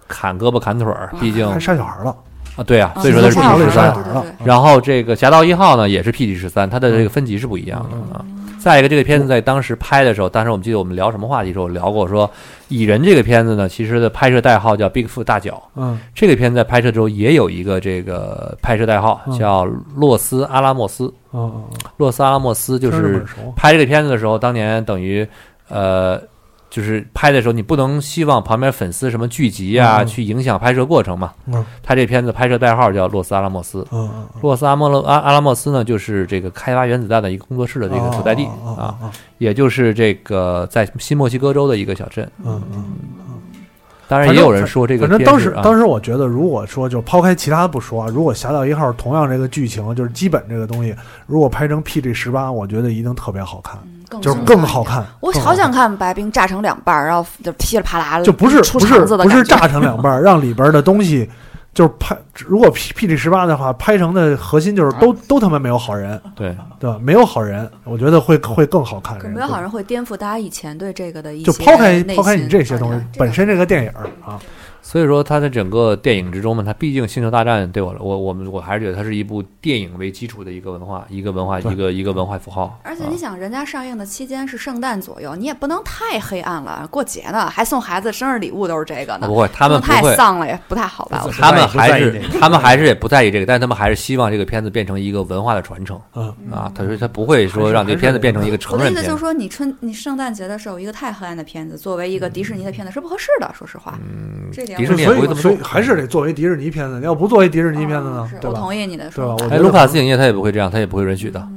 砍胳膊砍腿儿，毕竟
还杀小孩了，
啊，对啊，
啊
所以说它是 PG 十三。然后这个《侠盗一号》呢也是 PG 十三，它的这个分级是不一样的啊。再一个，这个片子在当时拍的时候，当时我们记得我们聊什么话题的时候聊过，说《蚁人》这个片子呢，其实的拍摄代号叫 Bigfoot 大脚。
嗯
这个片子在拍摄之后也有一个这个拍摄代号
嗯
叫洛斯阿拉莫斯。
嗯嗯，
洛斯阿拉莫斯就是拍这个片子的时候，当年等于呃，就是拍的时候，你不能希望旁边粉丝什么聚集啊，
嗯
去影响拍摄过程嘛。
嗯
他这片子拍摄代号叫洛斯阿拉莫斯。
嗯嗯
洛斯阿莫勒阿阿拉莫斯呢，就是这个开发原子弹的一个工作室的这个所在地
哦
啊，，也就是这个在新墨西哥州的一个小镇。
嗯嗯。
当然，也有人说这个
反正当时当时我觉得，如果说就抛开其他不说啊，如果《侠盗一号》同样这个剧情，就是基本这个东西，如果拍成 PG 十八，我觉得一定特别好看，
嗯
就是。更好看。
我
好
想看白冰炸成两半儿，然后就噼里啪啦的，
就不是不是不是炸成两半儿，让里边的东西就是拍。如果 P P G 十八的话，拍成的核心就是都都他妈没有好人，
对，
对吧？没有好人，我觉得会会更好看。
可没有好人会颠覆大家以前对这个的一些
就抛开抛开你这些东西
啊，
本身这个电影啊，
所以说它在整个电影之中嘛，它毕竟《星球大战》对我我我们我还是觉得它是一部电影为基础的一个文化，一个文化，一个一个文化符号。啊
而且你想，人家上映的期间是圣诞左右，你也不能太黑暗了，过节呢，还送孩子生日礼物都是这个呢，
不会，他们
太，丧了也不太好吧？
他们还是他们还是也不在意这个，但他们还是希望这个片子变成一个文化的传承
嗯，
啊。他说他不会说让这个片子变成一个成
我的意思就是说，你春你圣诞节的时候一个太黑暗的片子，作为一个迪士尼的片子是不合适的，说实话。嗯，这点
迪士尼也
我是
所以所以
不会这么做
还是得作为迪士尼片子，你要不作为迪士尼片子呢
哦是，我
对吧？
同意你的说法。
哎，
我觉得
卢卡斯影业他也不会这样，他也不会允许的。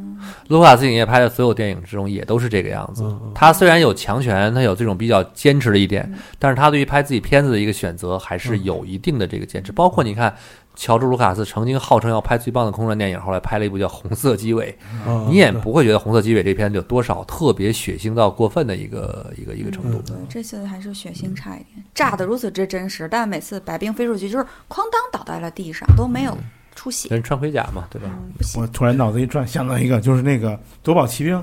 卢卡斯影业拍的所有电影之中也都是这个样子。他虽然有强权，他有这种比较坚持的一点，但是他对于拍自己片子的一个选择还是有一定的这个坚持。包括你看，乔治·卢卡斯曾经号称要拍最棒的空战电影，后来拍了一部叫《红色机尾》，
嗯
你也不会觉得《红色机尾》这片子有多少特别血腥到过分的一个一个一个程度。
对，这次还是血腥差一点，炸得如此之真实，但每次白冰飞出去就是哐当倒在了地上，都没有出血。
人穿盔甲嘛，对吧？
嗯，
我，突然脑子一转，想到一个，就是那个夺宝奇兵，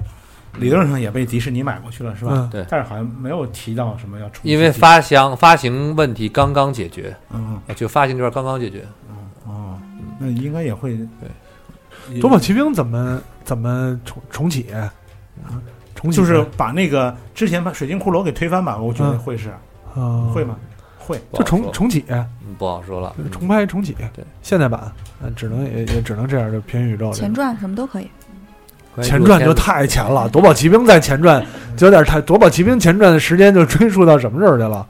理论上也被迪士尼买过去了，是吧？
嗯
对
但是好像没有提到什么要重
因为发行发行问题刚刚解决，
嗯
啊就发行这边刚刚解决。
哦，那应该也会
对
夺宝奇兵怎么怎么重重启？啊重启
就是把那个之前把水晶骷髅给推翻吧，我觉得
嗯
会是
嗯
会吗？会，
就重重启，
嗯不好说了。
重拍重启，
对，
现代版，嗯，只能也也只能这样，就平行宇宙这
前传什么都可以。
前传就太前了，夺宝奇兵在前传 就有点太，夺宝奇兵前传的时间就追溯到什么时候去了？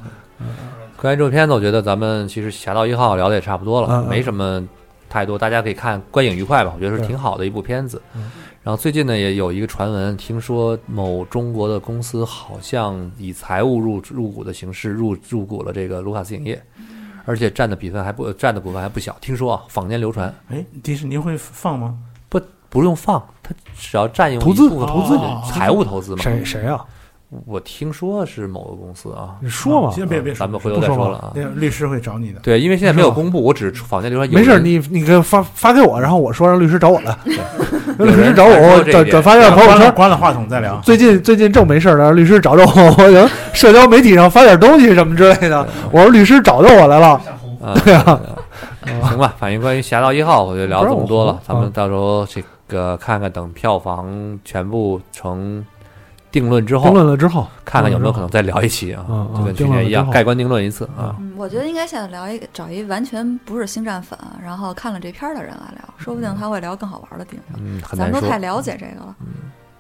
关于这部片子，我觉得咱们其实《侠盗一号》聊的也差不多了，没什么太多，大家可以看观影愉快吧。我觉得是挺好的一部片子。
嗯
然后最近呢，也有一个传闻，听说某中国的公司好像以财务入入股的形式入入股了这个卢卡斯影业，而且占的比分还不占的股份还不小。听说啊，坊间流传
哎，迪士尼会放吗？
不不用放，他只要占用
投资
投资
哦
财务投资嘛。
谁谁啊？
我听说是某个公司啊，
你说嘛？
先别别说，
咱们回头再
说
说了啊。
那律师会找你的。
对，因为现在没有公布，我只是坊间流传有
没事，
人
你你给发发给我，然后我说让律师找我来，让律师找我，转转发一下朋友圈。
关了话筒再聊。
最近最近正没事儿呢，律师找找我，我能社交媒体上发点东西什么之类的。我说律师找到我来了，
啊，
对啊
行吧，反正关于《侠盗一号》，我就聊这么多了咱们到时候这个看看，等票房全部成定论之后，定，
论了之后，
看看有没有可能再聊一期啊就跟去年一样，盖棺定论一次啊。
嗯，我觉得应该现在聊一个，找一完全不是星战粉，然后看了这片儿的人来聊，说不定他会聊更好玩的地方。
嗯，很难
咱们都太。了解这个了，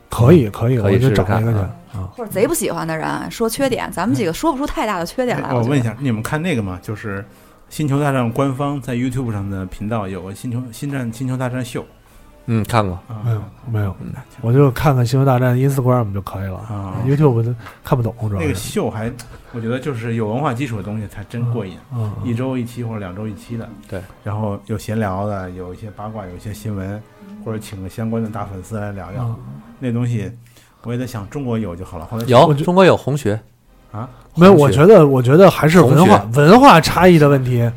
可以可以，
可以
我就
试试看
找一个去
啊
啊。
或者贼不喜欢的人说缺点，咱们几个说不出太大的缺点来。
我问一下，你们看那个吗？就是《星球大战》官方在 YouTube 上的频道有个《星球星战星球大战秀》
嗯，看过。
啊
没有没有
嗯，
我就看看《星球大战》Instagram 就可以了
啊
，YouTube 都看不懂，主要
那个。秀还，我觉得就是有文化基础的东西才真过瘾。
嗯，
一周一期或者两周一期的，
对，
然后有闲聊的，有一些八卦，有一些新闻，或者请个相关的大粉丝来聊聊
嗯
那东西。我也在想，中国有就好了。后来
有中国有红学，
啊，
没有，我觉得我觉得还是文化文化差异的问题。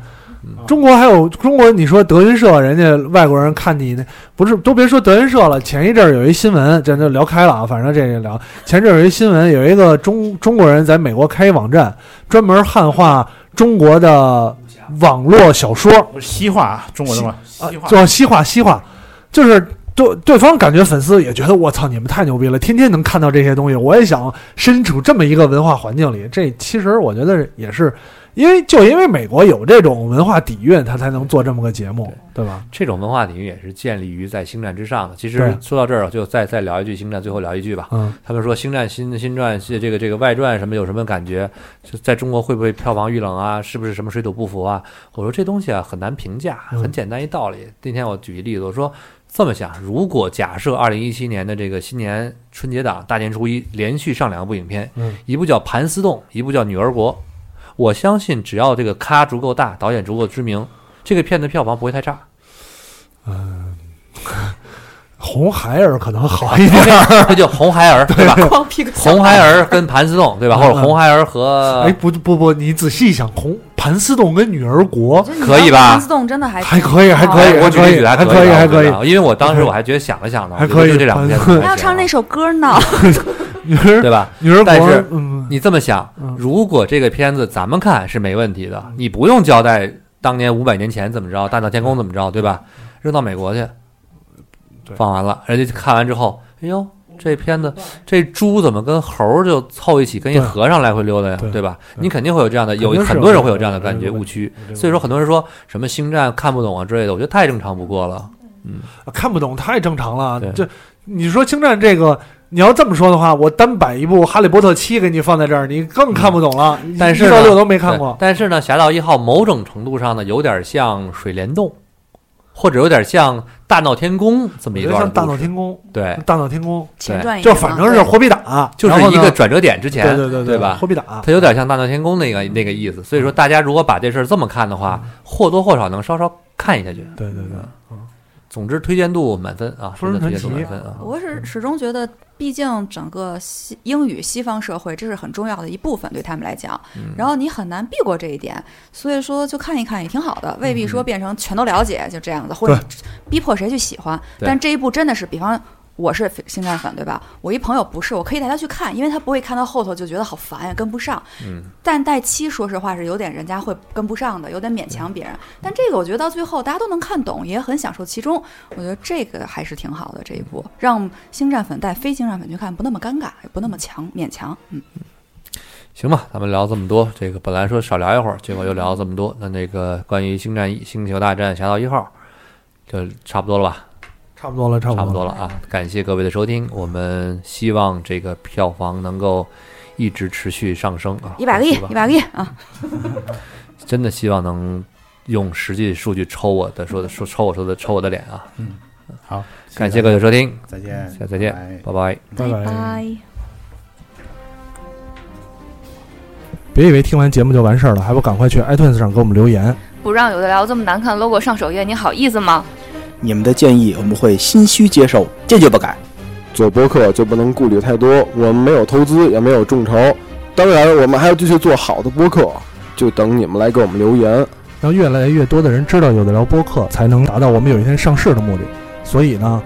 中国还有中国，你说德云社，人家外国人看你那不是都别说德云社了。前一阵儿有一新闻，这就聊开了啊，反正这个聊。前阵儿有一新闻，有一个中中国人在美国开一网站，专门汉化中国的网络小说，
西化，中国的嘛，
啊
西，化。
叫西化西化，就是对对方感觉粉丝也觉得我操你们太牛逼了，天天能看到这些东西，我也想身处这么一个文化环境里。这其实我觉得也是因为就因为美国有这种文化底蕴，他才能做这么个节目，对吧？
这种文化底蕴也是建立于在星战之上的。其实说到这儿，就再再聊一句星战，最后聊一句吧。
嗯，
他们说星战新新传这这个这个外传什么有什么感觉？就在中国会不会票房遇冷啊？是不是什么水土不服啊？我说这东西啊很难评价，
嗯
很简单一道理。那天我举一例子，我说这么想，如果假设二零一七年的这个新年春节档大年初一连续上两部影片，
嗯
一部叫《盘丝洞》，一部叫《女儿国》，我相信只要这个咖足够大，导演足够知名，这个片子票房不会太差。
嗯 红孩儿可能好一点。
这就红孩儿对吧？
光屁股
红孩儿跟盘丝洞对吧？
嗯
或者红孩儿和
哎，不不不，你仔细想，红盘丝洞跟女儿国
可以吧
盘丝洞真的还
还可以，还可以，
哎我
还可以，
举例举还
还可以，还可以
因为我当时我还觉得想了想呢，
还可以
就这两部片子
还
还要唱那首歌呢。
女儿
对吧？
女儿
但是，
嗯，
你这么想
嗯，
如果这个片子咱们看是没问题的，你不用交代当年五百年前怎么着，大闹天宫怎么着，对吧？扔到美国去，放完了，人家看完之后，哎呦。这片子，这猪怎么跟猴儿就凑一起，跟一和尚来回溜达呀，
对
对吧？你肯定会有这样的，有很多人会有
有
这样的感觉误区。所以说，很多人说什么星战看不懂啊之类的，我觉得太正常不过了。
嗯看不懂太正常了
对。
这你说星战这个，你要这么说的话，我单摆一部《哈利波特七》给你放在这儿，你更看不懂了。
但是呢
一到六都没看过。
但是呢，《侠盗一号》某种程度上呢，有点像水帘洞，或者有点像大闹天宫这么一段
像大闹天宫，
对，
大闹天宫。
前传一
就反正是货币打，
就是一个转折点之前，
对对对对。
吧？
货？币打，
它有点像大闹天宫那个那个意思。所以说，大家如果把这事儿这么看的话，或多或少能稍稍看一下去。
对对对，
总之，推荐度满分啊，
封神
真的推荐度
传奇
满分啊。
我是始终觉得，毕竟整个西英语西方社会，这是很重要的一部分，对他们来讲。
嗯
然后你很难避过这一点，所以说就看一看也挺好的，未必说变成全都了解就这样子，或者逼迫谁去喜欢。
对
但这一部真的是，比方我是星战粉，对吧？我一朋友不是，我可以带他去看，因为他不会看到后头就觉得好烦呀，跟不上。
嗯，
但带七，说实话是有点人家会跟不上的，有点勉强别人。但这个我觉得到最后大家都能看懂，也很享受其中。我觉得这个还是挺好的这一部，让星战粉带非星战粉去看不那么尴尬，也不那么强勉强。嗯，
行吧，咱们聊这么多，这个本来说少聊一会儿，结果又聊了这么多。那那个关于《星战一》《星球大战：侠盗一号》，就差不多了吧？
差不多了，差
差
不多
不多了啊！感谢各位的收听，我们希望这个票房能够一直持续上升啊！
一百个亿一百个亿啊！
真的希望能用实际数据抽我的说的说抽我说的抽我的脸啊！
嗯好，
感谢各位收听，
再见，
下次再见
拜拜
拜拜。
拜拜。别以为听完节目就完事儿了，还不赶快去 iTunes 上给我们留言。
不让有的聊这么难看的 logo 上首页，你好意思吗？
你们的建议我们会心虚接受，坚决不改。
做播客就不能顾虑太多，我们没有投资，也没有众筹，当然我们还要继续做好的播客，就等你们来给我们留言。
让越来越多的人知道有的聊播客，才能达到我们有一天上市的目的。所以呢。